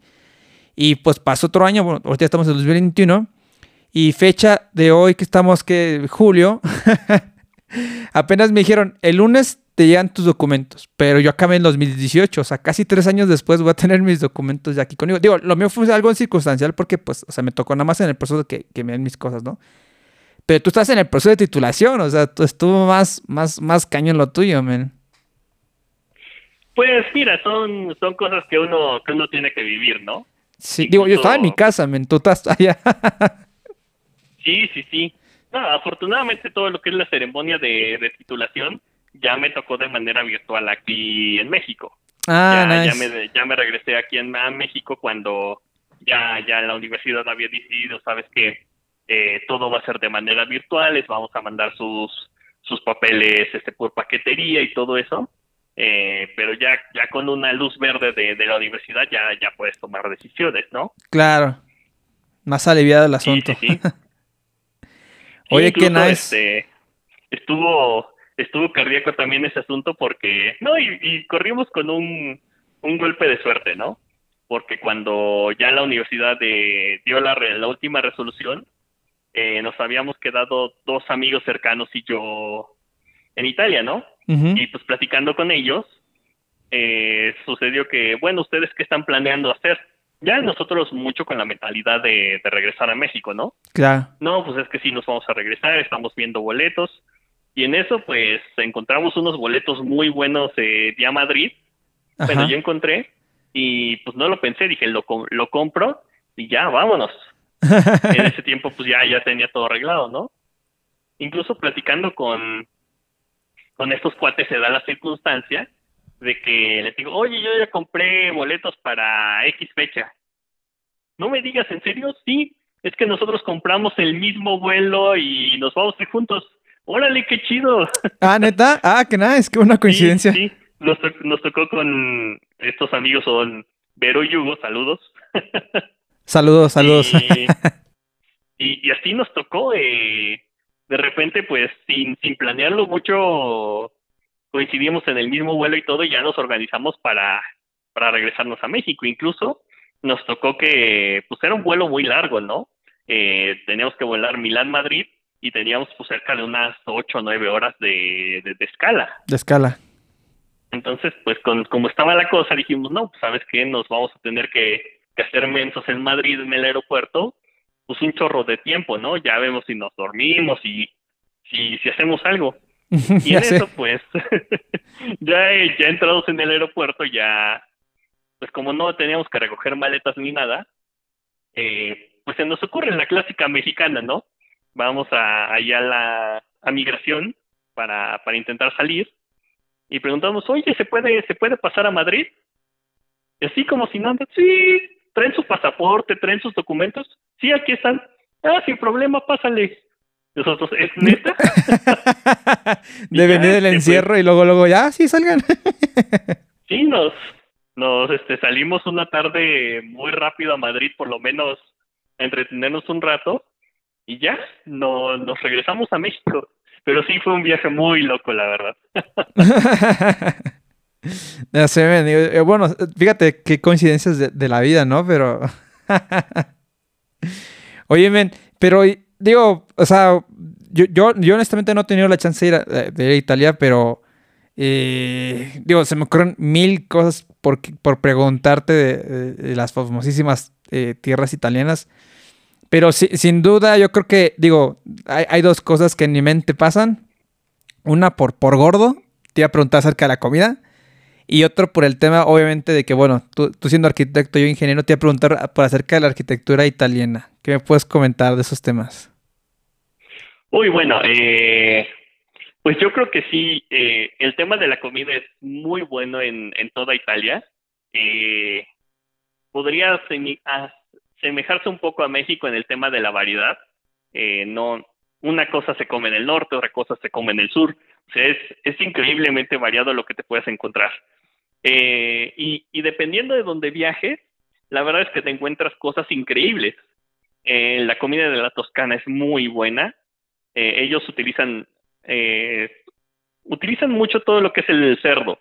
y pues pasó otro año, bueno, ahorita estamos en 2021, y fecha de hoy que estamos, que julio, apenas me dijeron, el lunes te llegan tus documentos. Pero yo acabé en 2018, o sea, casi tres años después voy a tener mis documentos ya aquí conmigo. Digo, lo mío fue algo circunstancial porque, pues, o sea, me tocó nada más en el proceso de que, que me den mis cosas, ¿no? Pero tú estás en el proceso de titulación, o sea, tú estuvo más, más, más caño en lo tuyo, men. Pues mira, son, son cosas que uno, que uno tiene que vivir, ¿no? Sí, digo, yo estaba en mi casa, men, tú estás allá. sí, sí, sí. No, afortunadamente todo lo que es la ceremonia de, de titulación ya me tocó de manera virtual aquí en México. Ah, ya, nice. ya, me, ya me regresé aquí en a México cuando ya, ya la universidad había decidido, sabes que eh, todo va a ser de manera virtual, les vamos a mandar sus, sus papeles este, por paquetería y todo eso. Eh, pero ya, ya con una luz verde de, de la universidad ya, ya puedes tomar decisiones, ¿no? Claro. Más aliviado el Sí, asunto. sí, sí. Oye, qué nice. este, estuvo, estuvo cardíaco también ese asunto porque, no, y, y corrimos con un, un golpe de suerte, ¿no? Porque cuando ya la universidad de, dio la, la última resolución, eh, nos habíamos quedado dos amigos cercanos y yo en Italia, ¿no? Y pues platicando con ellos, eh, sucedió que, bueno, ¿ustedes qué están planeando hacer? Ya nosotros mucho con la mentalidad de, de regresar a México, ¿no? Claro. No, pues es que sí nos vamos a regresar, estamos viendo boletos. Y en eso, pues, encontramos unos boletos muy buenos eh, de a Madrid. Bueno, Ajá. yo encontré y pues no lo pensé, dije, lo, com- lo compro y ya, vámonos. en ese tiempo, pues ya, ya tenía todo arreglado, ¿no? Incluso platicando con, con estos cuates se da la circunstancia de que les digo, oye, yo ya compré boletos para X fecha. No me digas, ¿en serio? Sí, es que nosotros compramos el mismo vuelo y nos vamos a ir juntos. Órale, qué chido. ah, neta. Ah, qué nice. Qué buena coincidencia. Sí, sí. Nos, to- nos tocó con estos amigos, son Vero y Hugo, saludos. Saludos, saludos. Y, y, y así nos tocó, eh, de repente, pues sin, sin planearlo mucho, coincidimos en el mismo vuelo y todo, y ya nos organizamos para, para regresarnos a México. Incluso nos tocó que, pues era un vuelo muy largo, ¿no? Eh, teníamos que volar Milán-Madrid y teníamos pues cerca de unas ocho o nueve horas de, de, de escala. De escala. Entonces, pues con, como estaba la cosa, dijimos, no, pues sabes qué, nos vamos a tener que, que hacer mensos en Madrid, en el aeropuerto, pues un chorro de tiempo, ¿no? Ya vemos si nos dormimos y si, si hacemos algo. Y en sé. eso, pues, ya, eh, ya entrados en el aeropuerto, ya, pues como no teníamos que recoger maletas ni nada, eh, pues se nos ocurre la clásica mexicana, ¿no? Vamos a, allá a la a migración para, para intentar salir y preguntamos, oye, ¿se puede, ¿se puede pasar a Madrid? Y así como si nada, sí, traen su pasaporte, traen sus documentos, sí, aquí están, ah, sin problema, pásale. Nosotros, ¿es neta? de venir del este, encierro y luego, luego, ya, sí, salgan. Sí, nos, nos este, salimos una tarde muy rápido a Madrid, por lo menos a entretenernos un rato, y ya, no, nos regresamos a México. Pero sí fue un viaje muy loco, la verdad. ya sé, eh, bueno, fíjate qué coincidencias de, de la vida, ¿no? Pero. Oye, men, pero digo, o sea, yo, yo, yo honestamente no he tenido la chance de ir a, ir a Italia, pero. eh, digo, se me ocurren mil cosas por, por preguntarte de, las famosísimas eh, tierras italianas. Pero sí, sin duda, yo creo que, digo, hay, hay dos cosas que en mi mente pasan. Una por, por gordo, te iba a preguntar acerca de la comida. Y otro por el tema, obviamente, de que, bueno, tú, tú siendo arquitecto, yo ingeniero, te iba a preguntar por acerca de la arquitectura italiana. ¿Qué me puedes comentar de esos temas? Uy, bueno, eh, pues yo creo que sí, eh, el tema de la comida es muy bueno en, en toda Italia. Eh, podría asemejarse un poco a México en el tema de la variedad. Eh, no, una cosa se come en el norte, otra cosa se come en el sur. O sea, es, es increíblemente variado lo que te puedes encontrar. Eh, y, y dependiendo de dónde viajes, la verdad es que te encuentras cosas increíbles. Eh, la comida de la Toscana es muy buena. Eh, ellos utilizan eh, utilizan mucho todo lo que es el cerdo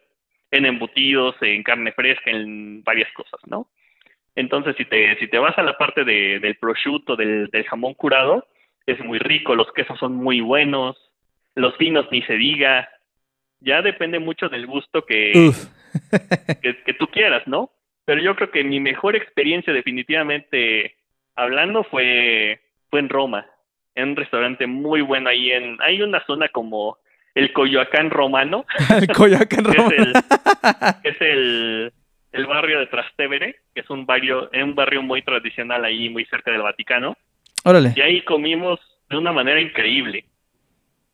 en embutidos, en carne fresca, en varias cosas, ¿no? Entonces, si te, si te vas a la parte de, del prosciutto, del, del jamón curado, es muy rico, los quesos son muy buenos, los vinos ni se diga, ya depende mucho del gusto que, que, que tú quieras, ¿no? Pero yo creo que mi mejor experiencia definitivamente hablando fue, fue en Roma, en un restaurante muy bueno ahí en, hay una zona como el Coyoacán romano, el Coyoacán que es el, es el, el barrio de Trastevere, que es un barrio, un barrio muy tradicional ahí, muy cerca del Vaticano, Órale. y ahí comimos de una manera increíble.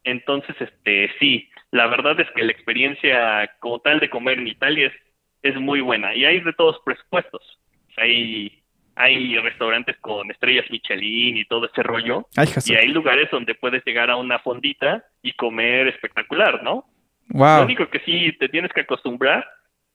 Entonces, este, sí, la verdad es que la experiencia como tal de comer en Italia es, es muy buena y hay de todos presupuestos. Hay, hay restaurantes con estrellas Michelin y todo ese rollo Ay, y hay lugares donde puedes llegar a una fondita y comer espectacular, ¿no? Lo Wow. único que sí te tienes que acostumbrar,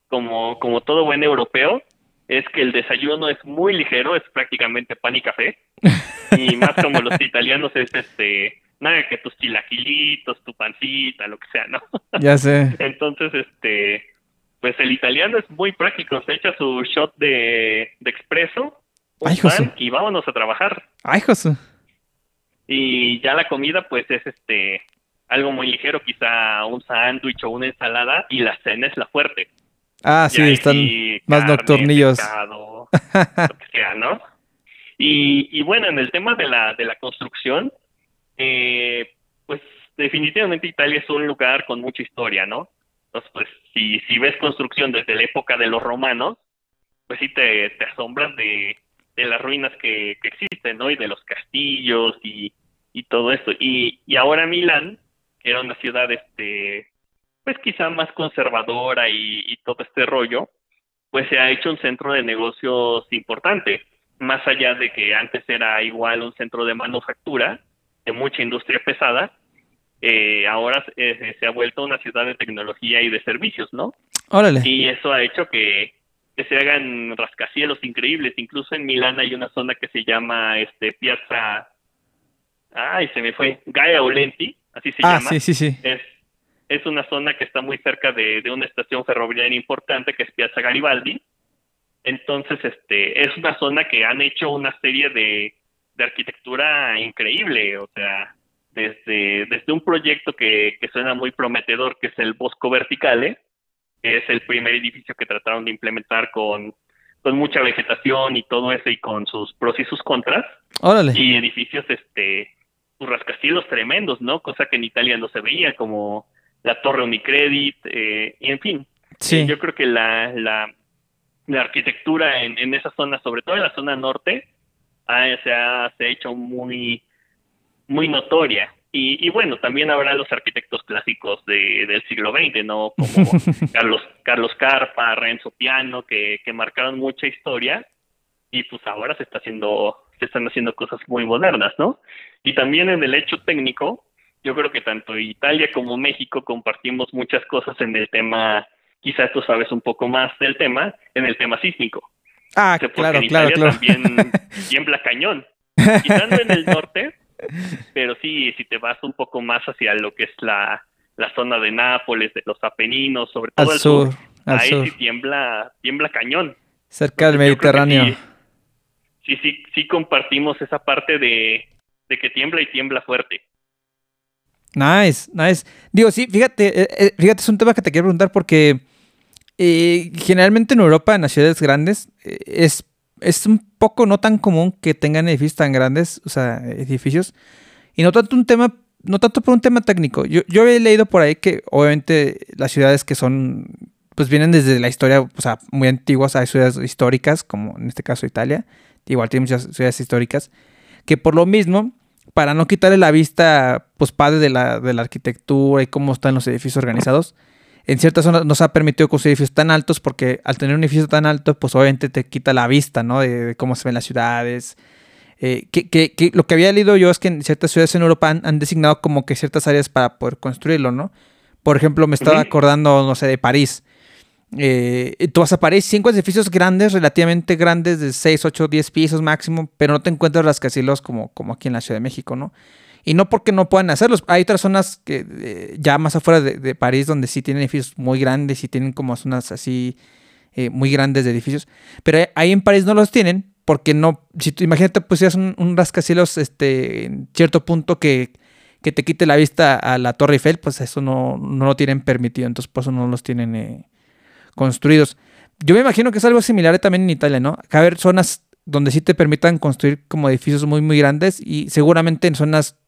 como, como todo buen europeo, es que el desayuno es muy ligero, es prácticamente pan y café. Y más como los italianos es este, nada que tus chilaquilitos, tu pancita, lo que sea, ¿no? Ya sé. Entonces, este, pues el italiano es muy práctico, se echa su shot de, de expreso, un pan y vámonos a trabajar. Ay, José. Y ya la comida, pues es este algo muy ligero, quizá un sándwich o una ensalada, y la cena es la fuerte. Ah, sí, están sí, más carne, nocturnillos. pescado, lo que sea, ¿no? Y, y bueno, en el tema de la, de la construcción, eh, pues definitivamente Italia es un lugar con mucha historia, ¿no? Entonces, pues si, si ves construcción desde la época de los romanos, pues sí te, te asombras de, de las ruinas que, que existen, ¿no? Y de los castillos y, y todo esto. Y, y ahora Milán, que era una ciudad, este, pues quizá más conservadora y, y todo este rollo, pues se ha hecho un centro de negocios importante, más allá de que antes era igual un centro de manufactura, de mucha industria pesada, eh, ahora eh, se ha vuelto una ciudad de tecnología y de servicios, ¿no? Órale. Y eso ha hecho que, que se hagan rascacielos increíbles. Incluso en Milán hay una zona que se llama este Piazza. Ay, se me fue. Gaia Olenti, así se Ah, llama. sí, sí, sí. Es, es una zona que está muy cerca de, de una estación ferroviaria importante que es Piazza Garibaldi. Entonces, este, es una zona que han hecho una serie de, de arquitectura increíble. O sea, desde, desde un proyecto que, que suena muy prometedor, que es el Bosco Verticale, es el primer edificio que trataron de implementar con, con mucha vegetación y todo eso y con sus pros y sus contras Órale. y edificios este pues, rascacielos tremendos no cosa que en Italia no se veía como la torre Unicredit eh, y en fin Sí. eh, yo creo que la la, la arquitectura en, en esa zona sobre todo en la zona norte ha- se ha se ha hecho muy muy notoria y, y bueno también habrá los arquitectos clásicos de, del siglo XX no como Carlos Carlos Carpa Renzo Piano que, que marcaron mucha historia y pues ahora se está haciendo se están haciendo cosas muy modernas no y también en el hecho técnico yo creo que tanto Italia como México compartimos muchas cosas en el tema quizás tú sabes un poco más del tema en el tema sísmico. Ah, porque claro, en claro, Italia claro. también tiembla cañón. Quizás no en el norte pero sí si te vas un poco más hacia lo que es la la zona de Nápoles de los Apeninos sobre todo Al el sur, sur, al ahí sur. sí tiembla tiembla cañón Cerca del Entonces, Mediterráneo. Sí, sí, sí, sí compartimos esa parte de, de que tiembla y tiembla fuerte. Nice, nice. Digo, sí, fíjate, eh, eh, fíjate, es un tema que te quiero preguntar porque eh, generalmente en Europa, en las ciudades grandes, eh, es, es un poco no tan común que tengan edificios tan grandes, o sea, edificios. Y no tanto un tema, no tanto por un tema técnico. Yo, yo he leído por ahí que obviamente las ciudades que son, pues vienen desde la historia, o sea, muy antiguas, hay ciudades históricas, como en este caso Italia, igual tiene muchas ciudades históricas, que por lo mismo, para no quitarle la vista, pues padre de la, de la arquitectura y cómo están los edificios organizados, en ciertas zonas nos ha permitido construir edificios tan altos porque al tener un edificio tan alto, pues obviamente te quita la vista, ¿no? De, cómo se ven las ciudades. Eh, que, que, que, lo que había leído yo es que en ciertas ciudades en Europa han, designado como que ciertas áreas para poder construirlo, ¿no? Por ejemplo, me estaba acordando, no sé, de París. Eh, tú vas a París, cinco edificios grandes, relativamente grandes, de 6, 8, 10 pisos máximo, pero no te encuentras rascacielos como, como aquí en la Ciudad de México, ¿no? Y no porque no puedan hacerlos. Hay otras zonas que eh, ya más afuera de, París donde sí tienen edificios muy grandes y tienen como zonas así eh, muy grandes de edificios. Pero ahí en París no los tienen porque no, si tú imagínate pusieras un, un rascacielos este, en cierto punto que, que, te quite la vista a la Torre Eiffel, pues eso no, no lo tienen permitido. Entonces por eso no los tienen eh, construidos. Yo me imagino que es algo similar también en Italia, ¿no? Que haber zonas donde sí te permitan construir como edificios muy, muy grandes y seguramente en zonas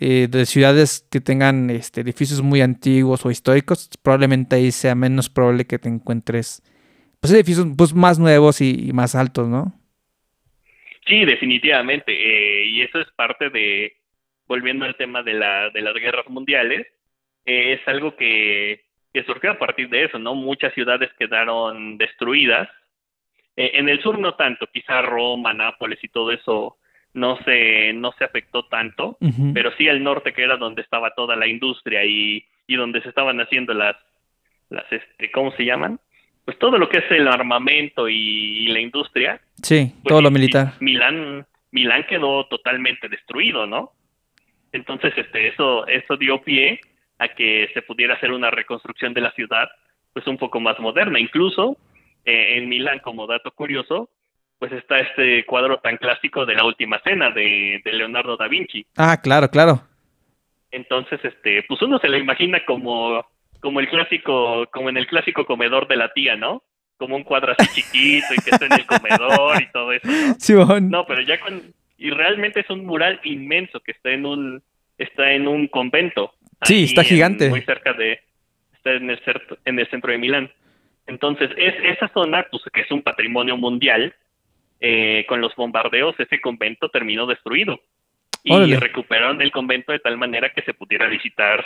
eh, de ciudades que tengan este, edificios muy antiguos o históricos, probablemente ahí sea menos probable que te encuentres pues, edificios pues, más nuevos y, más altos, ¿no? Sí, definitivamente. Eh, y eso es parte de, volviendo al tema de, la, de las guerras mundiales, es algo que, que surgió a partir de eso, ¿no? Muchas ciudades quedaron destruidas eh, en el sur no tanto, quizá Roma, Nápoles y todo eso no se, no se afectó tanto, pero sí el norte que era donde estaba toda la industria y, y donde se estaban haciendo las, las este, ¿cómo se llaman? Pues todo lo que es el armamento y, la industria. Sí, pues todo lo militar. Milán, Milán quedó totalmente destruido, ¿no? Entonces, este, eso, eso dio pie a que se pudiera hacer una reconstrucción de la ciudad, pues un poco más moderna. Incluso eh, en Milán, como dato curioso, pues está este cuadro tan clásico de la última cena de, Leonardo da Vinci. Ah, claro, claro. Entonces, este, pues uno se lo imagina como, como el clásico, como en el clásico comedor de la tía, ¿no? Como un cuadro así chiquito y que está en el comedor y todo eso. ¿no? Sí, no, pero ya con, y realmente es un mural inmenso que está en un, está en un convento. Sí, está gigante. muy cerca de, está en el, en el centro de Milán. Entonces, es, esa zona, pues que es un patrimonio mundial, eh, con los bombardeos, ese convento terminó destruido. Y recuperaron el convento de tal manera que se pudiera visitar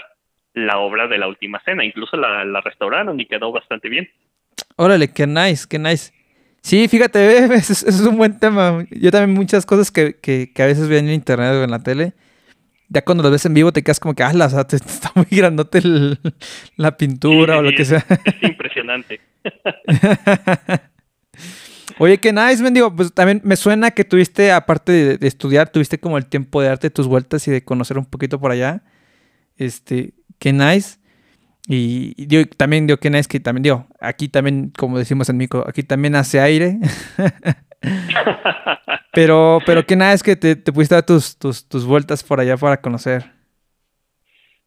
la obra de la última cena. Incluso la, restauraron y quedó bastante bien. Órale, qué nice, qué nice. Sí, fíjate, eso es, un buen tema. Yo también muchas cosas que, que, que a veces veo en internet o en la tele, ya cuando lo ves en vivo te quedas como que, ah, la, está muy grandote la pintura o lo que sea. Es impresionante. Oye, qué nice, mendigo. Pues también me suena que tuviste, aparte de, estudiar, tuviste como el tiempo de darte tus vueltas y de conocer un poquito por allá. Este, qué nice. Y, también dio que nice que también dio. Aquí también, como decimos en Mico, aquí también hace aire. pero, pero qué nada es que te, te pudiste dar tus, tus, tus, vueltas por allá para conocer.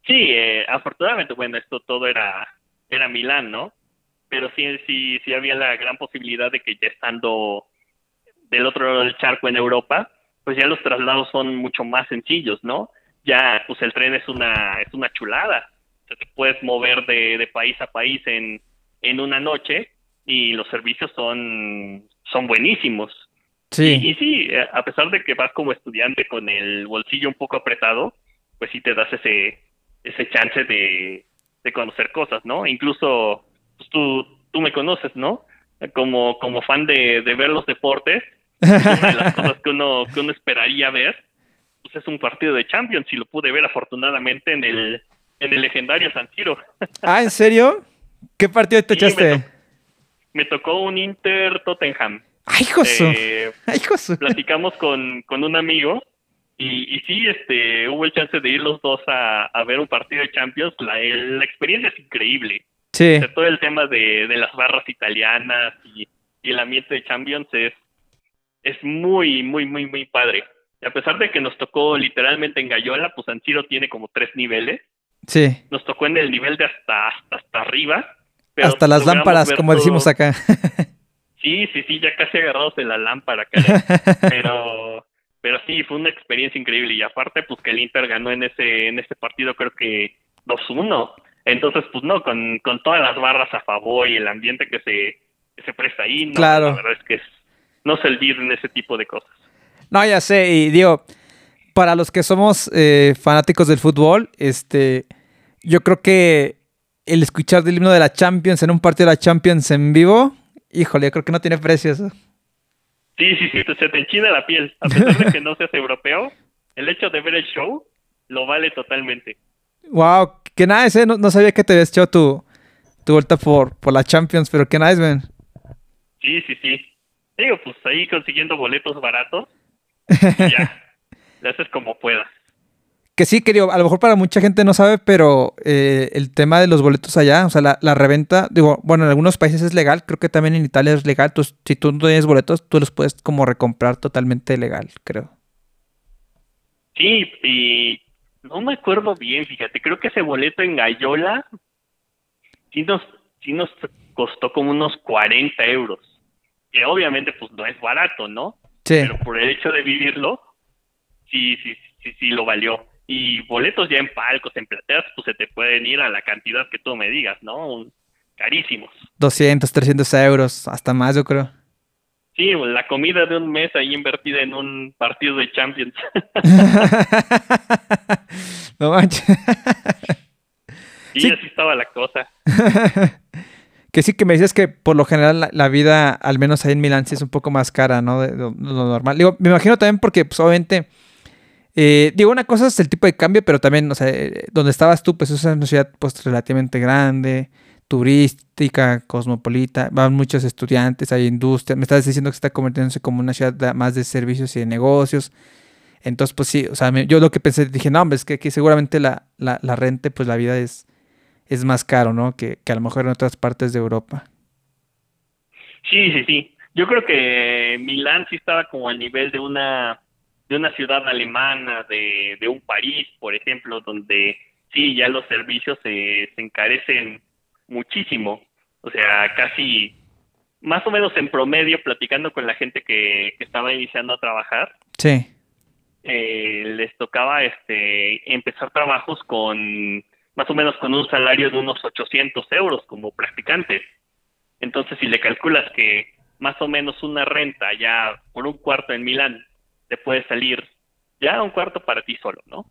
Sí, eh, afortunadamente, bueno, esto todo era, era Milán, ¿no? Pero sí, sí, sí había la gran posibilidad de que ya estando del otro lado del charco en Europa, pues ya los traslados son mucho más sencillos, ¿no? Ya, pues el tren es una, es una chulada. te puedes mover de, de país a país en, en una noche y los servicios son son buenísimos. Sí. Y, sí, eh, a pesar de que vas como estudiante con el bolsillo un poco apretado, pues sí te das ese, ese chance de, de conocer cosas, ¿no? Incluso pues tú, tú me conoces, ¿no? Como, como fan de, de ver los deportes, una de las cosas que uno, que uno esperaría ver, pues es un partido de Champions y lo pude ver afortunadamente en el, en el legendario San Siro. Ah, ¿en serio? ¿Qué partido te echaste? me tocó un Inter Tottenham. ¡Ay, Josu! Eh, ¡Ay, Platicamos con, con un amigo y, y, sí, este, hubo el chance de ir los dos a, a ver un partido de Champions. La, la experiencia es increíble. Sí. todo el tema de, de las barras italianas y, y, el ambiente de Champions es, es muy, muy, muy, muy padre. Y a pesar de que nos tocó literalmente en Gallola, pues San Siro tiene como tres niveles. Sí. Nos tocó en el nivel de hasta, hasta, hasta arriba hasta las lámparas, como decimos acá. sí, Sí, sí, ya casi agarrados de la lámpara. Pero, pero sí, fue una experiencia increíble. Y aparte, pues que el Inter ganó en ese, en ese partido, creo que 2-1. Entonces, pues no, con, con todas las barras a favor y el ambiente que se, que se presta ahí, no, Claro. la verdad es que es- no se olviden ese tipo de cosas. No, ya sé, y digo, para los que somos eh, fanáticos del fútbol, este, yo creo que el escuchar del himno de la Champions en un partido de la Champions en vivo, híjole, yo creo que no tiene precio eso. Sí, sí, sí, se te enchina la piel. A pesar de que no seas europeo, el hecho de ver el show lo vale totalmente. Wow, que nada, ese no, no sabía que te habías echado tu, tu vuelta por, por la Champions, pero que nada, ven. Sí, sí, sí. Digo, pues ahí consiguiendo boletos baratos, y ya, le haces como puedas. Que sí, que digo, a lo mejor para mucha gente no sabe, pero eh, el tema de los boletos allá, o sea, la, la reventa, digo, bueno, en algunos países es legal, creo que también en Italia es legal. Tú, si tú no tienes boletos, tú los puedes como recomprar totalmente legal, creo. Sí, y no me acuerdo bien, fíjate, creo que ese boleto en Gallola sí nos, sí nos costó como unos 40 euros. Que obviamente pues no es barato, ¿no? Sí. Pero por el hecho de vivirlo, sí, sí, sí, sí lo valió. Y boletos ya en palcos, en plateas, pues se te pueden ir a la cantidad que tú me digas, ¿no? Carísimos. 200, 300 euros, hasta más, yo creo. Sí, la comida de un mes ahí invertida en un partido de Champions. no manches. Sí. así estaba la cosa. que sí que me dices que por lo general la, la vida, al menos ahí en Milán, sí es un poco más cara, ¿no? De, de lo normal. Digo, me imagino también porque, pues, obviamente, eh, digo, una cosa es el tipo de cambio, pero también, o sea, eh, donde estabas tú, pues es una ciudad, pues, relativamente grande, turística, cosmopolita, van muchos estudiantes, hay industria. Me estás diciendo que está convirtiéndose como una ciudad más de servicios y de negocios. Entonces, pues sí, o sea, yo lo que pensé, dije, no, hombre, es que aquí seguramente la, la, la renta, pues la vida es, es más caro, ¿no? Que, que a lo mejor en otras partes de Europa. Sí, sí, sí. Yo creo que Milán sí estaba como al nivel de una de una ciudad alemana, de, de un París, por ejemplo, donde sí, ya los servicios se, se encarecen muchísimo. O sea, casi más o menos en promedio, platicando con la gente que, que estaba iniciando a trabajar, Sí. eh, les tocaba este empezar trabajos con más o menos con un salario de unos 800 euros como practicantes. Entonces, si le calculas que más o menos una renta ya por un cuarto en Milán te puede salir ya un cuarto para ti solo, ¿no?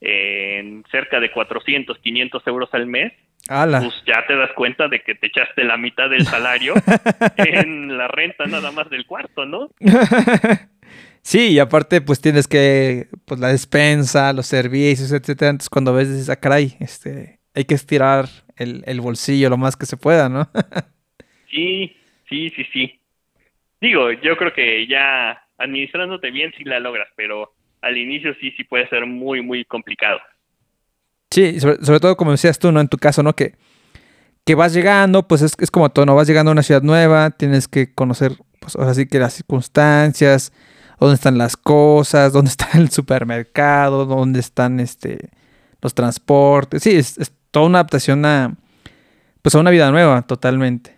En cerca de 400, 500 euros al mes, ¡Hala! pues ya te das cuenta de que te echaste la mitad del salario en la renta nada más del cuarto, ¿no? sí, y aparte, pues tienes que, pues la despensa, los servicios, etcétera. Entonces, cuando ves, dices, ah, caray, este, hay que estirar el, el bolsillo lo más que se pueda, ¿no? Sí, sí, sí, sí. Digo, yo creo que ya administrándote bien sí la logras, pero al inicio sí, sí puede ser muy, muy complicado. Sí, sobre todo como decías tú, ¿no? En tu caso, ¿no? Que, que vas llegando, pues es, es como todo, ¿no? Vas llegando a una ciudad nueva, tienes que conocer, pues ahora sí que las circunstancias, dónde están las cosas, dónde está el supermercado, dónde están este los transportes. Sí, es, es toda una adaptación a, pues a una vida nueva, totalmente.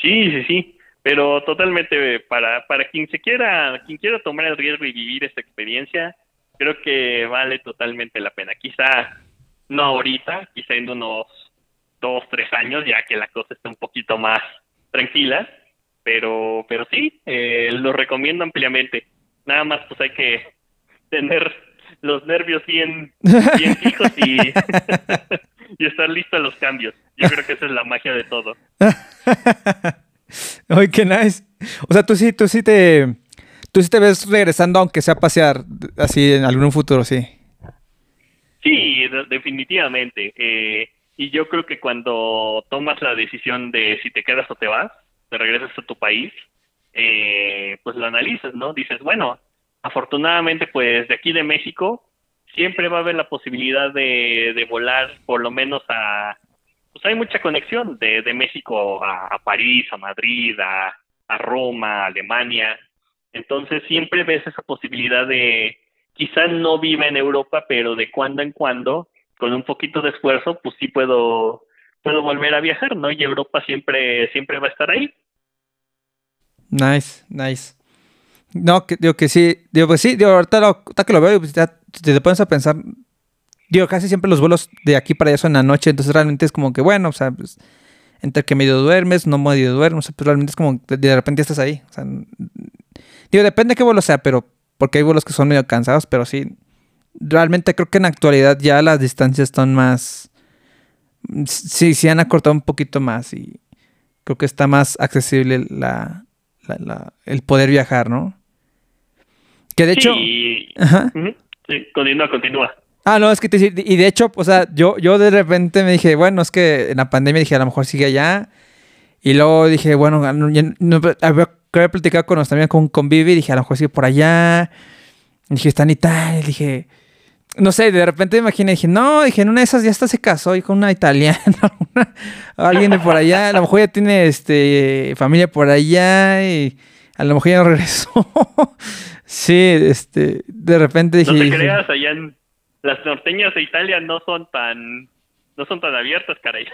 Sí, sí, sí, pero totalmente para, para quien se quiera, quien quiera tomar el riesgo y vivir esta experiencia, creo que vale totalmente la pena. Quizá no ahorita, quizá en unos dos, tres años, ya que la cosa está un poquito más tranquila, pero, pero sí, eh, lo recomiendo ampliamente. Nada más pues hay que tener los nervios bien, bien fijos y, y estar listo a los cambios. Yo creo que esa es la magia de todo. Ay, qué nice. O sea, tú sí, tú sí te, tú sí te ves regresando, aunque sea a pasear, así en algún futuro, sí. Sí, de- definitivamente. Eh, y yo creo que cuando tomas la decisión de si te quedas o te vas, te regresas a tu país, eh, pues lo analizas, ¿no? Dices, bueno, afortunadamente, pues de aquí de México siempre va a haber la posibilidad de, de volar por lo menos a... Pues hay mucha conexión de, de México a, París, a Madrid, a, Roma, a Alemania. Entonces siempre ves esa posibilidad de, quizá no viva en Europa, pero de cuando en cuando, con un poquito de esfuerzo, pues sí puedo, puedo volver a viajar, ¿no? Y Europa siempre, siempre va a estar ahí. Nice, nice. No, que, digo que sí, digo, pues sí, digo, ahorita, lo, ahorita que lo veo, pues ya te pones a pensar, digo, casi siempre los vuelos de aquí para allá son en la noche, entonces realmente es como que, bueno, o sea, pues, entre que medio duermes, no medio duermes, o sea, pues realmente es como de, de repente estás ahí, o sea, digo, depende de qué vuelo sea, pero, porque hay vuelos que son medio cansados, pero sí, realmente creo que en la actualidad ya las distancias están más, sí, sí han acortado un poquito más y creo que está más accesible la, la- la- el poder viajar, ¿no? Que de hecho... Ajá. sí, continúa, continúa. Ah, no, es que te y de hecho, o sea, yo, yo de repente me dije, bueno, es que en la pandemia dije, a lo mejor sigue allá. Y luego dije, bueno, no, no- había, había platicado con también con, con Vivi, dije, a lo mejor sigue por allá. Y dije, está en Italia, dije, no sé, de repente me imaginé, dije, no, dije, en una de esas ya hasta se casó y con una italiana, una- alguien de por allá, a lo mejor ya tiene este familia por allá y a lo mejor ya no regresó. sí, este, de repente dije, No te creas, allá en las norteñas de Italia no son tan no son tan abiertas, caray.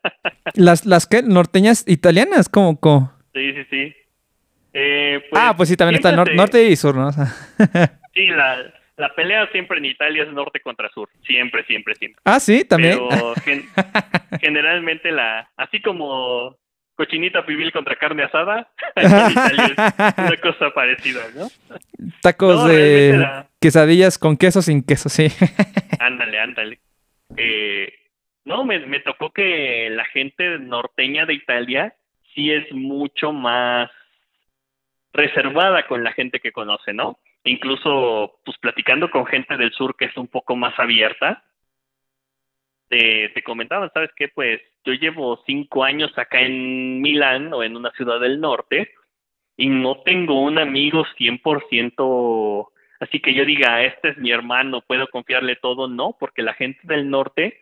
las, las que norteñas italianas, como, como? sí, sí, sí. Eh, ah, pues sí, también está nor- norte y sur, ¿no? O sea, Sí, la, la pelea siempre en Italia es norte contra sur. Siempre, siempre, siempre. ah, sí, también. Pero gen- generalmente la, así como cochinita pibil contra carne asada, una cosa parecida, ¿no? Tacos no, de quesadillas con queso sin queso, sí. Ándale, ándale. Eh, no, me, me tocó que la gente norteña de Italia sí es mucho más reservada con la gente que conoce, ¿no? Incluso, pues platicando con gente del sur que es un poco más abierta, te, te comentaban, ¿sabes qué? Pues yo llevo cinco años acá en Milán o en una ciudad del norte y no tengo un amigo 100% Así que yo diga, este es mi hermano, puedo confiarle todo, no, porque la gente del norte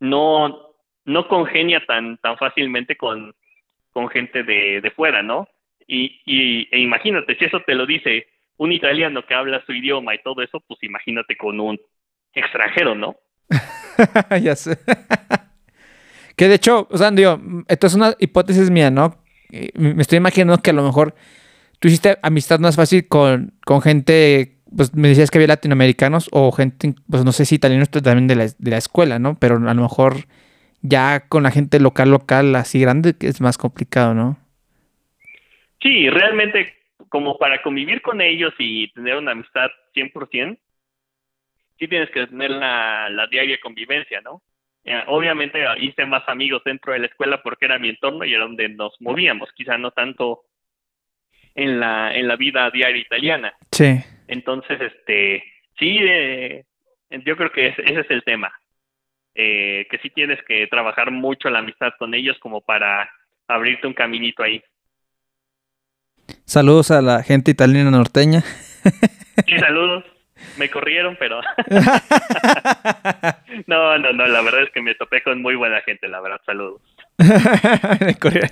no, no congenia tan, tan fácilmente con, con gente de, de fuera, ¿no? Y, y e imagínate, si eso te lo dice un italiano que habla su idioma y todo eso, pues imagínate con un extranjero, ¿no? ya sé. que de hecho, o sea, digo, esto es una hipótesis mía, ¿no? Me estoy imaginando que a lo mejor tú hiciste amistad más fácil con, con gente, pues me decías que había latinoamericanos o gente, pues no sé si italianos también de la, de la escuela, ¿no? Pero a lo mejor ya con la gente local, local, así grande, que es más complicado, ¿no? Sí, realmente como para convivir con ellos y tener una amistad 100%, sí tienes que tener la, la diaria convivencia, ¿no? Eh, obviamente hice más amigos dentro de la escuela porque era mi entorno y era donde nos movíamos, quizá no tanto en la, en la vida diaria italiana. Sí. Entonces, este, sí, eh, yo creo que ese, ese es el tema. Eh, que sí tienes que trabajar mucho la amistad con ellos como para abrirte un caminito ahí. Saludos a la gente italiana norteña. Sí, saludos. Me corrieron, pero no, no, no, la verdad es que me topé con muy buena gente, la verdad, saludos. Me corrieron.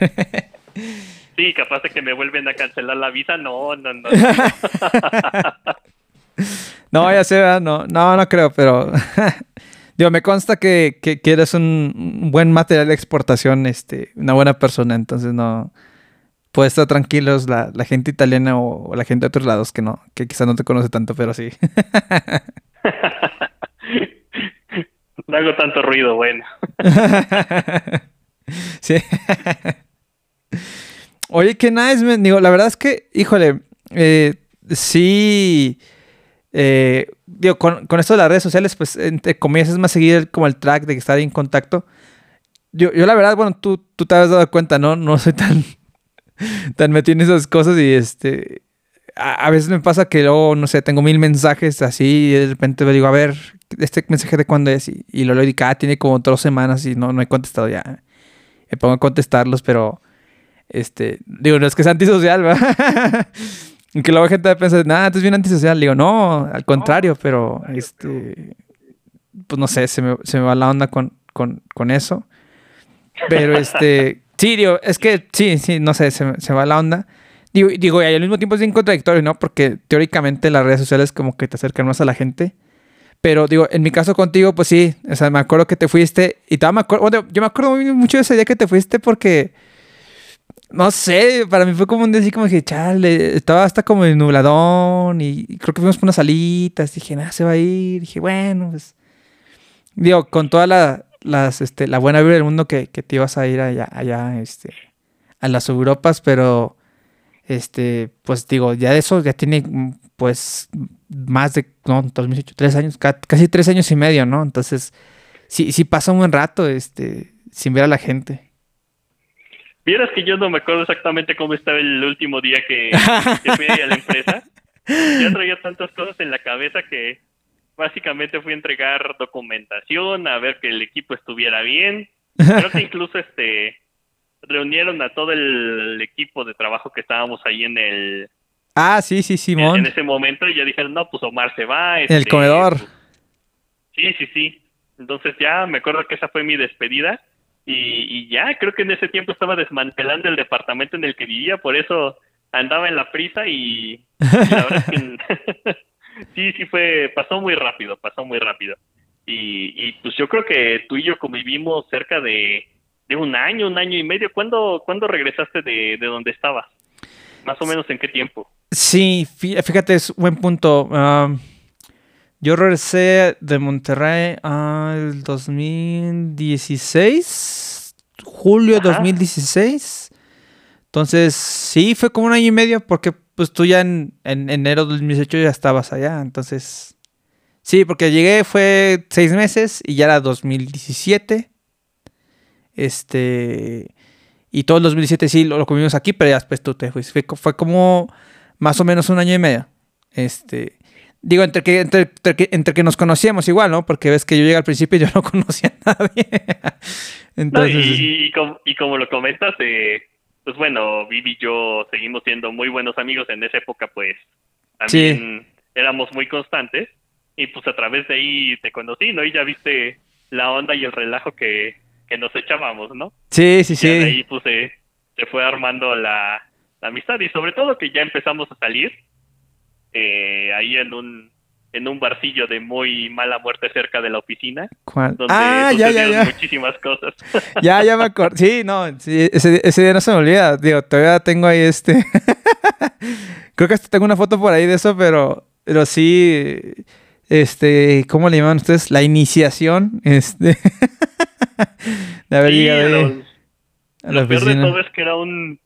Sí, capaz de que me vuelven a cancelar la visa, no, no, no. No, ya sé, no, no, no creo, pero digo, me consta que, que, que eres un, un buen material de exportación, este, una buena persona, entonces no puede estar tranquilos la, la gente italiana o, o la gente de otros lados que no, que quizás no te conoce tanto, pero sí. No hago tanto ruido, bueno. sí. Oye, qué nice, man. Digo, la verdad es que, híjole, eh, sí. eh, digo, con, con esto de las redes sociales, pues, entre comillas, es más seguir el- como el track de estar en contacto. Yo, yo la verdad, bueno, tú, tú te has dado cuenta, ¿no? No soy tan, tan metido en esas cosas y este. A, a veces me pasa que luego, no sé, tengo mil mensajes así y de repente me digo, a ver, este mensaje de cuándo es y, y lo leo y digo, ah, tiene como dos semanas y no, no he contestado ya. Me pongo a contestarlos, pero este, digo, no es que sea antisocial, ¿verdad? Que luego gente va a pensar, nada, tú es bien antisocial. Digo, no, al contrario, pero este, pues no sé, se me, se me va la onda con, con, con eso. Pero este, sí, digo, es que sí, sí, no sé, se, se va la onda. Digo, digo, y al mismo tiempo es bien contradictorio, ¿no? Porque teóricamente las redes sociales como que te acercan más a la gente. Pero digo, en mi caso contigo, pues sí, o sea, me acuerdo que te fuiste y todavía me acuerdo, bueno, yo me acuerdo mucho de ese día que te fuiste porque no sé, para mí fue como un día así como que, chale, estaba hasta como en nubladón y, creo que fuimos por unas alitas. Dije, nada, se va a ir. Dije, bueno, pues. Digo, con toda la, las, este, la buena vibra del mundo que, que te ibas a ir allá, allá, este, a las Europas, pero, este, pues digo, ya de eso ya tiene, mm, pues, más de, no, 2018, tres años, ca- casi tres años y medio, ¿no? Entonces, sí, sí pasa un buen rato, este, sin ver a la gente. Vieras que yo no me acuerdo exactamente cómo estaba el último día que, que fui a la empresa. Ya traía tantas cosas en la cabeza que básicamente fui a entregar documentación, a ver que el equipo estuviera bien. Creo que incluso este reunieron a todo el equipo de trabajo que estábamos ahí en el Ah, sí, sí, Simón. en ese momento y ya dijeron, no, pues Omar se va. En el este, comedor. pues, Sí, sí, sí. Entonces ya me acuerdo que esa fue mi despedida y, y ya creo que en ese tiempo estaba desmantelando el departamento en el que vivía, por eso andaba en la prisa y, y la verdad es que sí, sí fue, pasó muy rápido, pasó muy rápido. Y, y pues yo creo que tú y yo convivimos cerca de, de un año, un año y medio. ¿Cuándo, ¿cuándo regresaste de, de donde estabas? Más o menos en qué tiempo. Sí, fí- fíjate, es buen punto. Yo regresé de Monterrey al 2016, julio de Ajá. 2016. Entonces, sí, fue como un año y medio porque pues tú ya en, en enero del 2018 ya estabas allá. Entonces, sí, porque llegué fue seis meses y ya era 2017. Este... Y todo el 2017 sí lo, lo comimos aquí, pero ya después tú te fuiste. Fue, co- fue como más o menos un año y medio. Este, digo, entre que, entre, entre que, entre que nos conocíamos igual, ¿no? Porque ves que yo llegué al principio y yo no conocía a nadie. No, Entonces, y, y como, y como lo comentas, eh, pues bueno, Vivi y yo seguimos siendo muy buenos amigos. En esa época, pues también éramos muy constantes. Y pues a través de ahí te conocí, ¿no? Y ya viste la onda y el relajo que, que nos echábamos, ¿no? sí, sí, Y sí. ahí pues se, se fue armando la, la amistad y sobre todo que ya empezamos a salir eh, ahí en un en un barcillo de muy mala muerte cerca de la oficina ¿Cuál? donde Ah, ya, ya, sucedieron ya. muchísimas cosas Ya, ya me acuerdo. Sí, no, sí, ese, ese día no se me olvida. Digo, todavía tengo ahí este. Creo que hasta tengo una foto por ahí de eso, pero, pero sí. Este, ¿cómo le llaman ustedes? La iniciación. Este. de haber Sí, llegado lo, a la lo peor de todo es que era un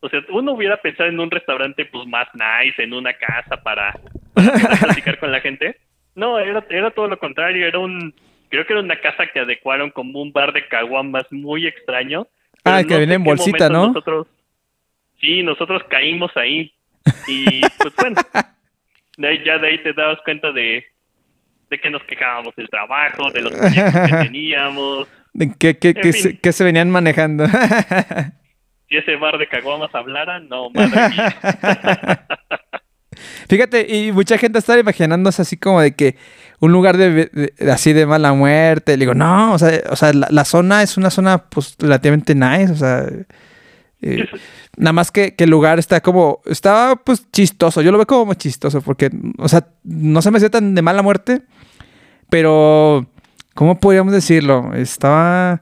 o sea uno hubiera pensado en un restaurante pues más nice en una casa para, para platicar con la gente. No era era todo lo contrario era un creo que era una casa que adecuaron como un bar de caguamas muy extraño. Ah, que viene en bolsita, ¿no? nosotros sí nosotros caímos ahí. Y pues bueno de ahí, ya de ahí te dabas cuenta de de que nos quejábamos del trabajo de los proyectos que teníamos. ¿De qué, qué, qué se, qué se venían manejando? si ese bar de caguamas hablara no madre mía Fíjate, y mucha gente está imaginándose así como de que un lugar de, de- así de mala muerte. Le digo, no, o sea, o sea la, la zona es una zona pues relativamente nice, o sea, eh, nada más que, que el lugar está como, estaba pues chistoso, yo lo veo como chistoso porque, o sea, no se me hacía tan de mala muerte, pero, ¿cómo podríamos decirlo? Estaba...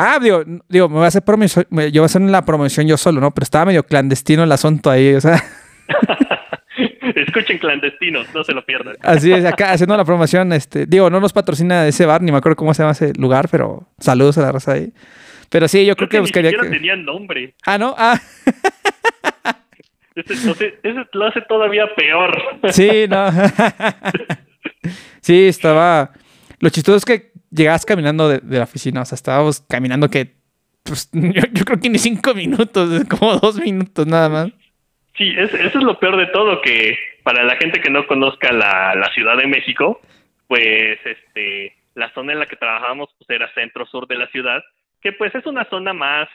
Ah, digo, digo, me voy a hacer promoción, yo voy a hacer la promoción yo solo, ¿no? Pero estaba medio clandestino el asunto ahí, o sea... Escuchen clandestinos, no se lo pierdan. Así es, acá haciendo la promoción, este, digo, no nos patrocina ese bar, ni me acuerdo cómo se llama ese lugar, pero saludos a la raza ahí. Pero sí, yo creo que ni buscaría siquiera que... tenía nombre. Ah, ¿no? Ah, entonces, eso lo hace todavía peor. sí, no. sí, estaba... Lo chistoso es que llegabas caminando de, de la oficina, o sea, estábamos caminando que... Pues, yo, yo creo que ni cinco minutos, como dos minutos nada más. Sí, es- eso es lo peor de todo, que para la gente que no conozca la, la Ciudad de México, pues este la zona en la que trabajábamos pues era centro-sur de la ciudad, que pues es una zona más,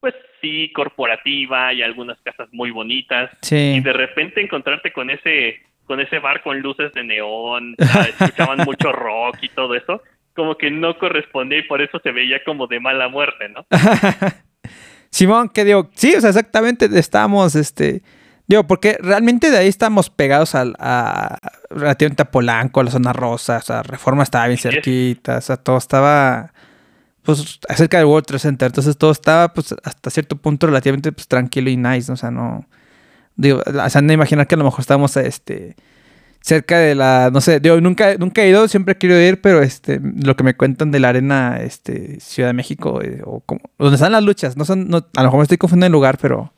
pues sí, corporativa y algunas casas muy bonitas. Y Sí. de repente encontrarte con ese con ese bar con luces de neón, escuchaban mucho rock y todo eso, como que no correspondía y por eso se veía como de mala muerte, ¿no? Simón, que digo, sí, o sea, exactamente estábamos, este, digo, porque realmente de ahí estamos pegados al, a, relativamente a Polanco, a la zona rosa, o sea, Reforma estaba bien es. cerquita, o sea, todo estaba, pues, cerca del World Trade Center. Entonces todo estaba, pues, hasta cierto punto relativamente pues, tranquilo y nice. ¿no? O sea, no. Digo, o sea, no imaginar que a lo mejor estábamos este, cerca de la. No sé, digo, nunca, nunca he ido, siempre he querido ir, pero este, lo que me cuentan de la arena este, Ciudad de México, eh, o como, donde están las luchas, no son, no, a lo mejor me estoy confundiendo el lugar, pero.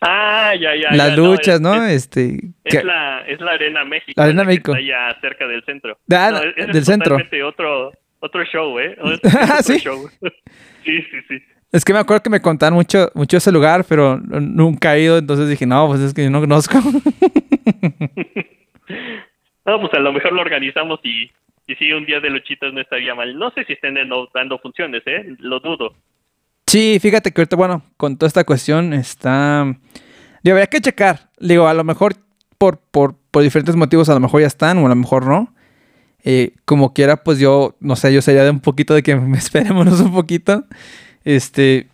Ah, ya, ya. Las ya, luchas, no, ¿no? Es, este. es que- la, es la Arena México. La Arena que México. Está allá cerca del centro. Ah, No, ese del es centro. otro, otro show, ¿eh? Es otro ¿sí? show. sí, sí, sí. Es que me acuerdo que me contaban mucho, mucho ese lugar, pero nunca he ido, entonces dije, no, pues es que yo no conozco. No, pues a lo mejor lo organizamos y, y sí, un día de luchitas no estaría mal. No sé si estén dando, funciones, ¿eh? Lo dudo. Sí, fíjate que ahorita, bueno, con toda esta cuestión está... Digo, habría que checar. Digo, a lo mejor por, por, por diferentes motivos, a lo mejor ya están o a lo mejor no. Eh, como quiera, pues yo, no sé, yo sería de un poquito de que me esperémonos un poquito. Este,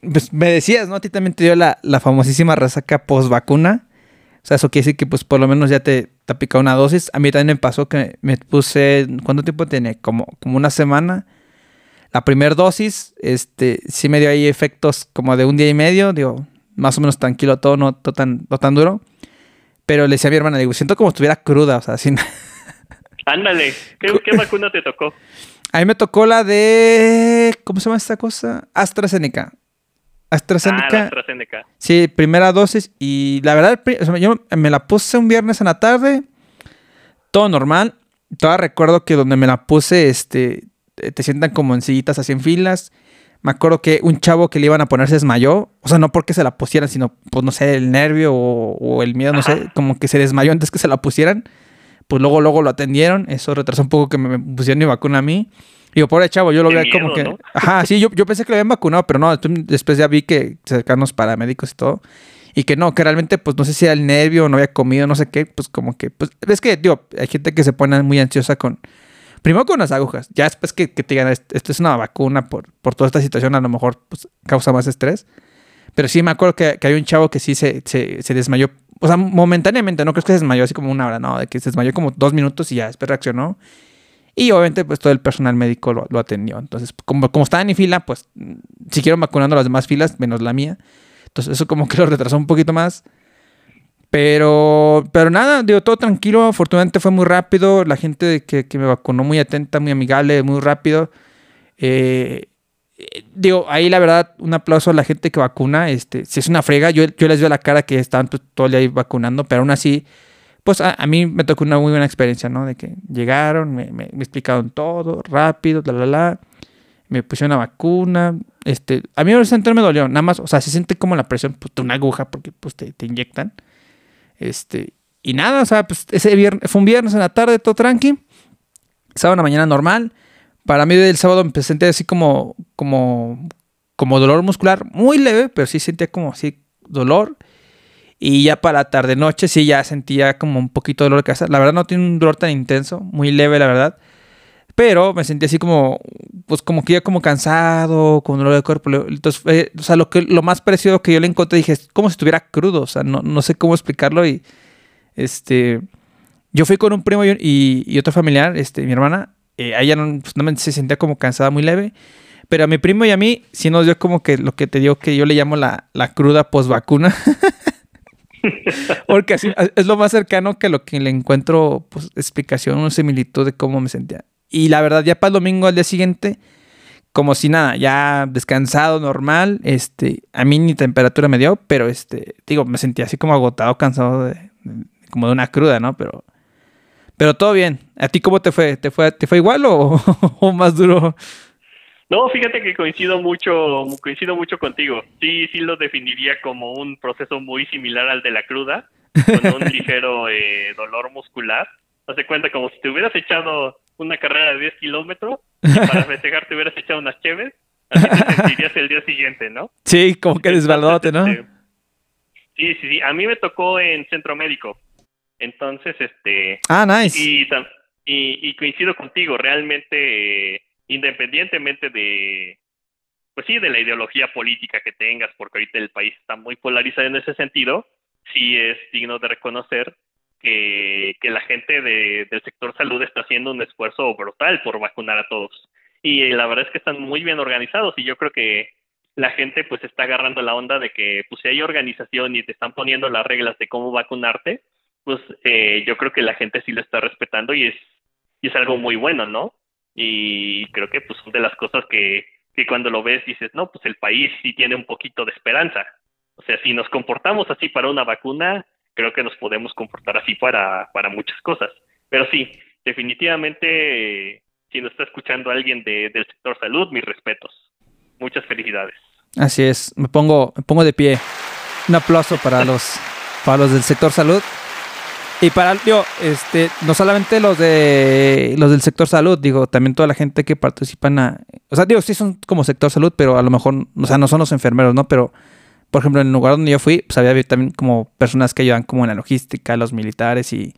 pues me decías, ¿no? A ti también te dio la, la famosísima resaca post vacuna. O sea, eso quiere decir que pues por lo menos ya te, te ha picado una dosis. A mí también me pasó que me puse, ¿cuánto tiempo tenía? Como, como una semana. La primera dosis, este, sí me dio ahí efectos como de un día y medio, digo, más o menos tranquilo todo, no, todo tan, no tan duro. Pero le decía a mi hermana, digo, siento como si estuviera cruda, o sea, sin... Ándale, ¿qué, qué vacuna te tocó? A mí me tocó la de... ¿Cómo se llama esta cosa? AstraZeneca. Ah, AstraZeneca. Sí, primera dosis. Y la verdad, pri- o sea, yo me la puse un viernes en la tarde. Todo normal. Todavía recuerdo que donde me la puse, este, te sientan como en sillitas así en filas. Me acuerdo que un chavo que le iban a poner se desmayó. O sea, no porque se la pusieran, sino, pues no sé, el nervio o, o el miedo, no sé, como que se desmayó antes que se la pusieran. Pues luego, luego lo atendieron. Eso retrasó un poco que me pusieran mi vacuna a mí. Digo, pobre chavo, yo lo veía como que. ¿no? Ajá, sí, yo, yo pensé que lo habían vacunado, pero no, después- ya vi que se acercaron los paramédicos y todo. Y que no, que realmente, pues no sé si era el nervio, no había comido, no sé qué, pues como que, pues, es que, digo, hay gente que se pone muy ansiosa con, primero con las agujas, ya después que, que te digan, "Est- esto es una vacuna por, por toda esta situación, a lo mejor, pues, causa más estrés. Pero sí me acuerdo que, que hay un chavo que sí se, se, se desmayó, o sea, momentáneamente, no creo que se desmayó así como una hora, no, de que se desmayó como dos minutos y ya después reaccionó. Y obviamente, pues todo el personal médico lo, lo atendió. Entonces, como, como estaban en fila, pues siguieron vacunando las demás filas, menos la mía. Entonces, eso como que lo retrasó un poquito más. Pero, pero nada, digo, todo tranquilo. Afortunadamente fue muy rápido. La gente que, que me vacunó muy atenta, muy amigable, muy rápido. Eh, eh, digo, ahí la verdad, un aplauso a la gente que vacuna. Este, si es una frega, yo, yo les veo la cara que estaban pues, todo el día ahí vacunando, pero aún así, pues a, a mí me tocó una muy buena experiencia, ¿no? De que llegaron, me, me- me explicaron todo, rápido, la, la, la. Me pusieron la vacuna. Este, a mí no me dolió, nada más, o sea, se siente como la presión, pues, de una aguja, porque pues te, te inyectan. Este, y nada, o sea, pues ese viernes, fue un viernes en la tarde, todo tranqui. Sábado en la mañana normal. Para mí del sábado me senté así como, como, como dolor muscular, muy leve, pero sí sentía como así dolor. Y ya para la tarde noche sí ya sentía como un poquito de dolor de cabeza. La verdad no tiene un dolor tan intenso, muy leve la verdad. Pero me sentí así como, pues como que ya como cansado, con dolor de cuerpo. Entonces, fue- o sea, lo, que, lo más parecido que yo le encontré, dije, es como si estuviera crudo. O sea, no, no sé cómo explicarlo. Y, este, yo fui con un primo y, y- y otro familiar, este, mi hermana. Eh, ella no, pues, no se sentía como cansada, muy leve. Pero a mi primo y a mí sí nos dio como que lo que te digo que yo le llamo la, la cruda post vacuna. Porque así es lo más cercano que lo que le encuentro pues, explicación o similitud de cómo me sentía. Y la verdad, ya para el domingo al día siguiente, como si nada, ya descansado, normal. Este, a mí ni temperatura me dio, pero este, digo, me sentía así como agotado, cansado de, de- como de una cruda, ¿no? Pero, pero todo bien. ¿A ti cómo te fue? ¿Te fue, te fue igual o, o más duro? No, fíjate que coincido mucho, coincido mucho contigo. Sí, sí lo definiría como un proceso muy similar al de la cruda, con un ligero eh, dolor muscular. Hace cuenta como si te hubieras echado una carrera de 10 kilómetros y para festejar te hubieras echado unas cheves, así te sentirías el día siguiente, ¿no? Sí, como que desbaladote, ¿no? Este, Sí, sí, sí. A mí me tocó en centro médico. Entonces, este, Ah, nice. y, y, y coincido contigo, realmente, eh, independientemente de, pues sí, de la ideología política que tengas, porque ahorita el país está muy polarizado en ese sentido, sí es digno de reconocer que, que la gente de- del sector salud está haciendo un esfuerzo brutal por vacunar a todos. y la verdad es que están muy bien organizados y yo creo que la gente pues está agarrando la onda de que pues si hay organización y te están poniendo las reglas de cómo vacunarte, pues eh, yo creo que la gente sí lo está respetando y es, y es algo muy bueno, ¿no? Y creo que pues son de las cosas que, que cuando lo ves dices, no, pues el país sí tiene un poquito de esperanza. O sea, si nos comportamos así para una vacuna, creo que nos podemos comportar así para, para muchas cosas. Pero sí, definitivamente, si nos está escuchando alguien de, del sector salud, mis respetos. Muchas felicidades. Así es, me pongo, me pongo de pie. Un aplauso para los, para los del sector salud. Y para, digo, este, no solamente los de los del sector salud, digo, también toda la gente que participa en o sea, digo, sí son como sector salud, pero a lo mejor, o sea, no son los enfermeros, ¿no? Pero, por ejemplo, en el lugar donde yo fui, pues había también como personas que ayudan como en la logística, los militares y,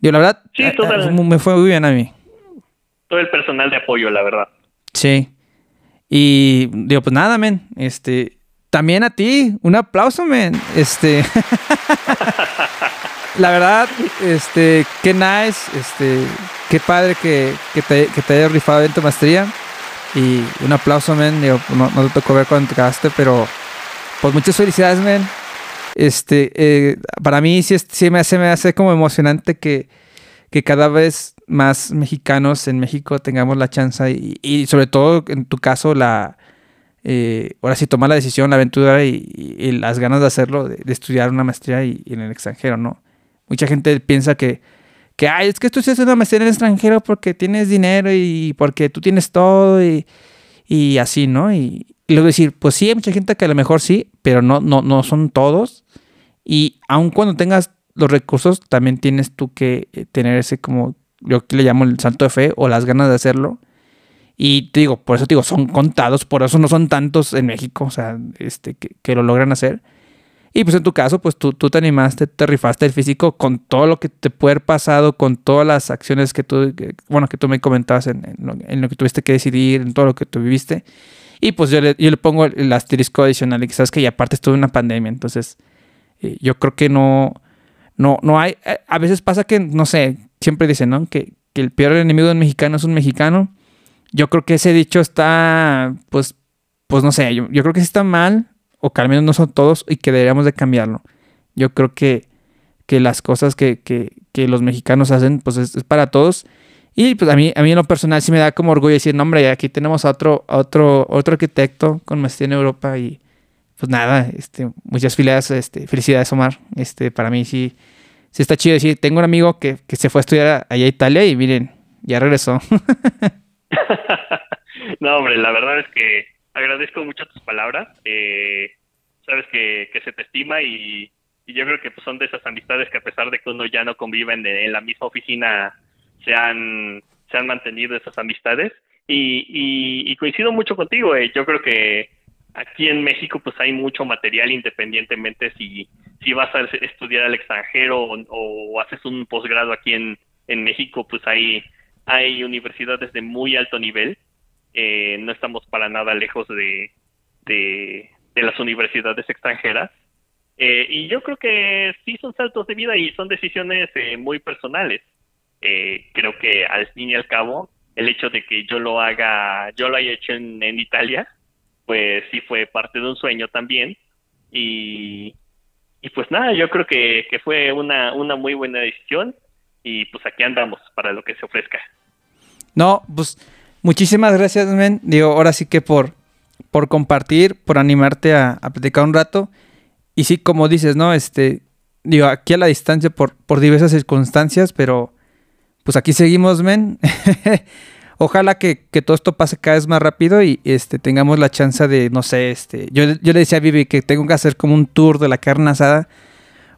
digo, la verdad, Sí, eh, toda eh, me fue muy bien a mí. Todo el personal de apoyo, la verdad. Sí. Y digo, pues nada, men. Este, también a ti, un aplauso, men. Este, la verdad, este, qué nice, este, qué padre que, que te, que te hayas rifado en tu maestría. Y un aplauso, men. No, no te tocó ver cuando te quedaste, pero pues muchas felicidades, men. Este, eh, para mí sí, sí me hace, me hace como emocionante que, que cada vez más mexicanos en México tengamos la chance y, sobre todo en tu caso la eh, ahora sí tomar la decisión, la aventura y, y- las ganas de hacerlo, de, de estudiar una maestría y en el extranjero, ¿no? Mucha gente piensa que, que ay, es que tú haces una maestría en el extranjero porque tienes dinero y porque tú tienes todo y, y así, ¿no? Y, y luego decir, pues sí, hay mucha gente que a lo mejor sí, pero no, no, no son todos. Y aun cuando tengas los recursos, también tienes tú que eh, tener ese como, yo que le llamo el salto de fe o las ganas de hacerlo. Y te digo, por eso te digo, son contados, por eso no son tantos en México, o sea, este, que, que lo logran hacer. Y pues en tu caso, pues tú, tú te animaste, te rifaste el físico con todo lo que te puede haber pasado, con todas las acciones que tú, que- bueno, que tú me comentabas en, en lo, en lo que tuviste que decidir, en todo lo que tú viviste. Y pues yo le, yo le pongo el, el asterisco adicional, y sabes que y aparte estuve en una pandemia, entonces eh, yo creo que no, no, no hay, a- a veces pasa que, no sé, siempre dicen, ¿no? Que, que el peor enemigo del mexicano es un mexicano. Yo creo que ese dicho está, pues, pues no sé, yo, yo creo que sí está mal, o que al menos no son todos, y que deberíamos de cambiarlo. Yo creo que, que las cosas que, que, que los mexicanos hacen, pues es, es para todos. Y pues a mí, a mí en lo personal sí me da como orgullo decir, no, hombre, aquí tenemos a otro, a otro, otro arquitecto con maestría en Europa y pues nada, este, muchas felicidades, este, felicidades Omar. Este, para mí sí, sí está chido decir, tengo un amigo que, que se fue a estudiar allá a Italia y miren, ya regresó. no, hombre, la verdad es que agradezco mucho tus palabras. Eh, sabes que, se te estima y, yo creo que pues, son de esas amistades que a pesar de que uno ya no convive en, la misma oficina, se han, se han mantenido esas amistades. Y, y, y coincido mucho contigo. eh. Yo creo que aquí en México pues hay mucho material independientemente si, si vas a estudiar al extranjero o, o haces un posgrado aquí en, en México, pues hay, hay universidades de muy alto nivel. Eh, no estamos para nada lejos de, de, las universidades extranjeras. Eh, y yo creo que sí son saltos de vida y son decisiones eh, muy personales. Eh, creo que al fin y al cabo, el hecho de que yo lo haga, yo lo haya hecho en, en Italia, pues sí fue parte de un sueño también. Y, y pues nada, yo creo que, que fue una, una muy buena decisión y pues aquí andamos para lo que se ofrezca. No, pues muchísimas gracias, men. Digo, ahora sí que por, por compartir, por animarte a, a platicar un rato. Y sí, como dices, ¿no? Este, digo, aquí a la distancia por, por diversas circunstancias, pero pues aquí seguimos, men. Ojalá que, que, todo esto pase cada vez más rápido y este, tengamos la chance de, no sé, este, yo, yo le decía a Vivi que tengo que hacer como un tour de la carne asada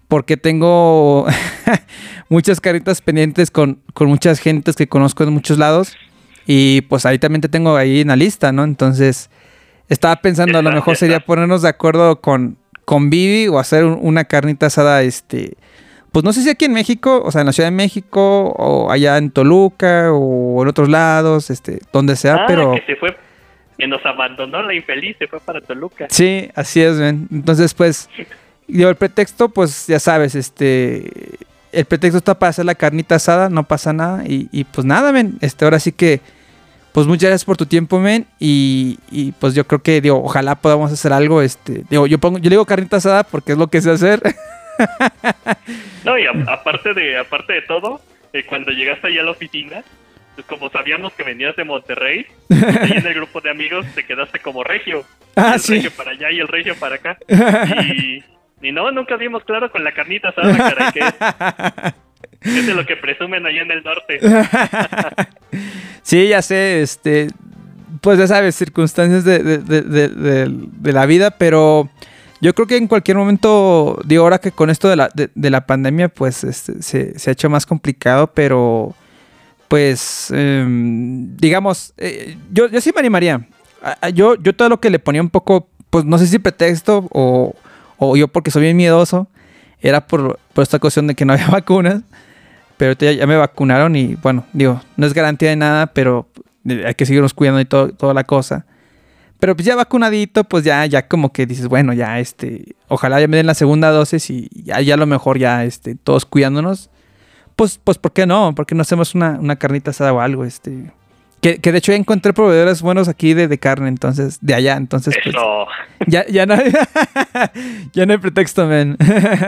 porque tengo muchas caritas pendientes con, con muchas gentes que conozco en muchos lados y pues ahí también te tengo ahí en la lista, ¿no? Entonces estaba pensando a lo mejor sería ponernos de acuerdo con, con Vivi o hacer un, una carnita asada, este, pues no sé si aquí en México, o sea, en la Ciudad de México o allá en Toluca o en otros lados, este, donde sea, ah, pero... Que se fue, que nos abandonó la infeliz, se fue para Toluca. Sí, así es, ven. Entonces, pues, yo el pretexto, pues ya sabes, este, el pretexto está para hacer la carnita asada, no pasa nada y, y pues nada, ven, este, ahora sí que pues muchas gracias por tu tiempo, men. Y, y, pues yo creo que, digo, ojalá podamos hacer algo. Este, digo, yo pongo, yo le digo carnita asada porque es lo que sé hacer. no, y a, aparte de, aparte de todo, eh, cuando llegaste allá a la oficina, pues como sabíamos que venías de Monterrey, ahí en el grupo de amigos te quedaste como regio. Ah, el sí. regio para allá y el regio para acá. Y, y no, nunca vimos claro con la carnita asada, caray, que es, es de lo que presumen allá en el norte. sí, ya sé, este, pues ya sabes, circunstancias de, de, de, la vida, pero yo creo que en cualquier momento, digo, ahora que con esto de la, de, la pandemia, pues este, se, se, ha hecho más complicado, pero pues, eh, digamos, eh, yo, yo sí me animaría. Yo, yo todo lo que le ponía un poco, pues no sé si pretexto o, o yo porque soy bien miedoso, era por, por, esta cuestión de que no había vacunas, pero ya, ya, me vacunaron y bueno, digo, no es garantía de nada, pero hay que seguirnos cuidando y todo, toda la cosa. Pero pues ya vacunadito, pues ya, ya como que dices, bueno, ya este, ojalá ya me den la segunda dosis y ya, ya a lo mejor ya este, todos cuidándonos. Pues, pues, ¿por qué no? ¿Por qué no hacemos una, una carnita asada o algo? Este. Que, que de hecho ya encontré proveedores buenos aquí de, de carne, entonces, de allá, entonces pues. Eso. Ya, ya no hay, ya no hay pretexto, men.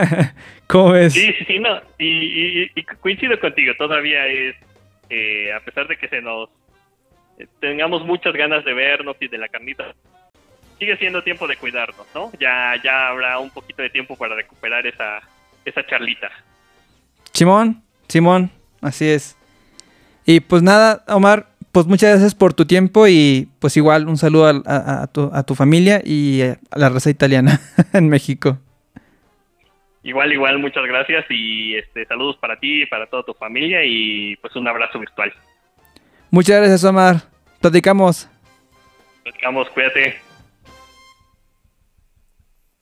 ¿Cómo ves? Sí, sí, sí, no. Y, y, y coincido contigo, todavía es, eh, a pesar de que se nos tengamos muchas ganas de vernos y de la carnita, sigue siendo tiempo de cuidarnos, ¿no? Ya, ya habrá un poquito de tiempo para recuperar esa, esa charlita. Simón, Simón, así es. Y pues nada, Omar, pues muchas gracias por tu tiempo y pues igual un saludo a, a, a, tu, a tu, familia y a la raza italiana en México. Igual, igual, muchas gracias y este, saludos para ti y para toda tu familia y pues un abrazo virtual. Muchas gracias, Omar. Platicamos. Platicamos, cuídate.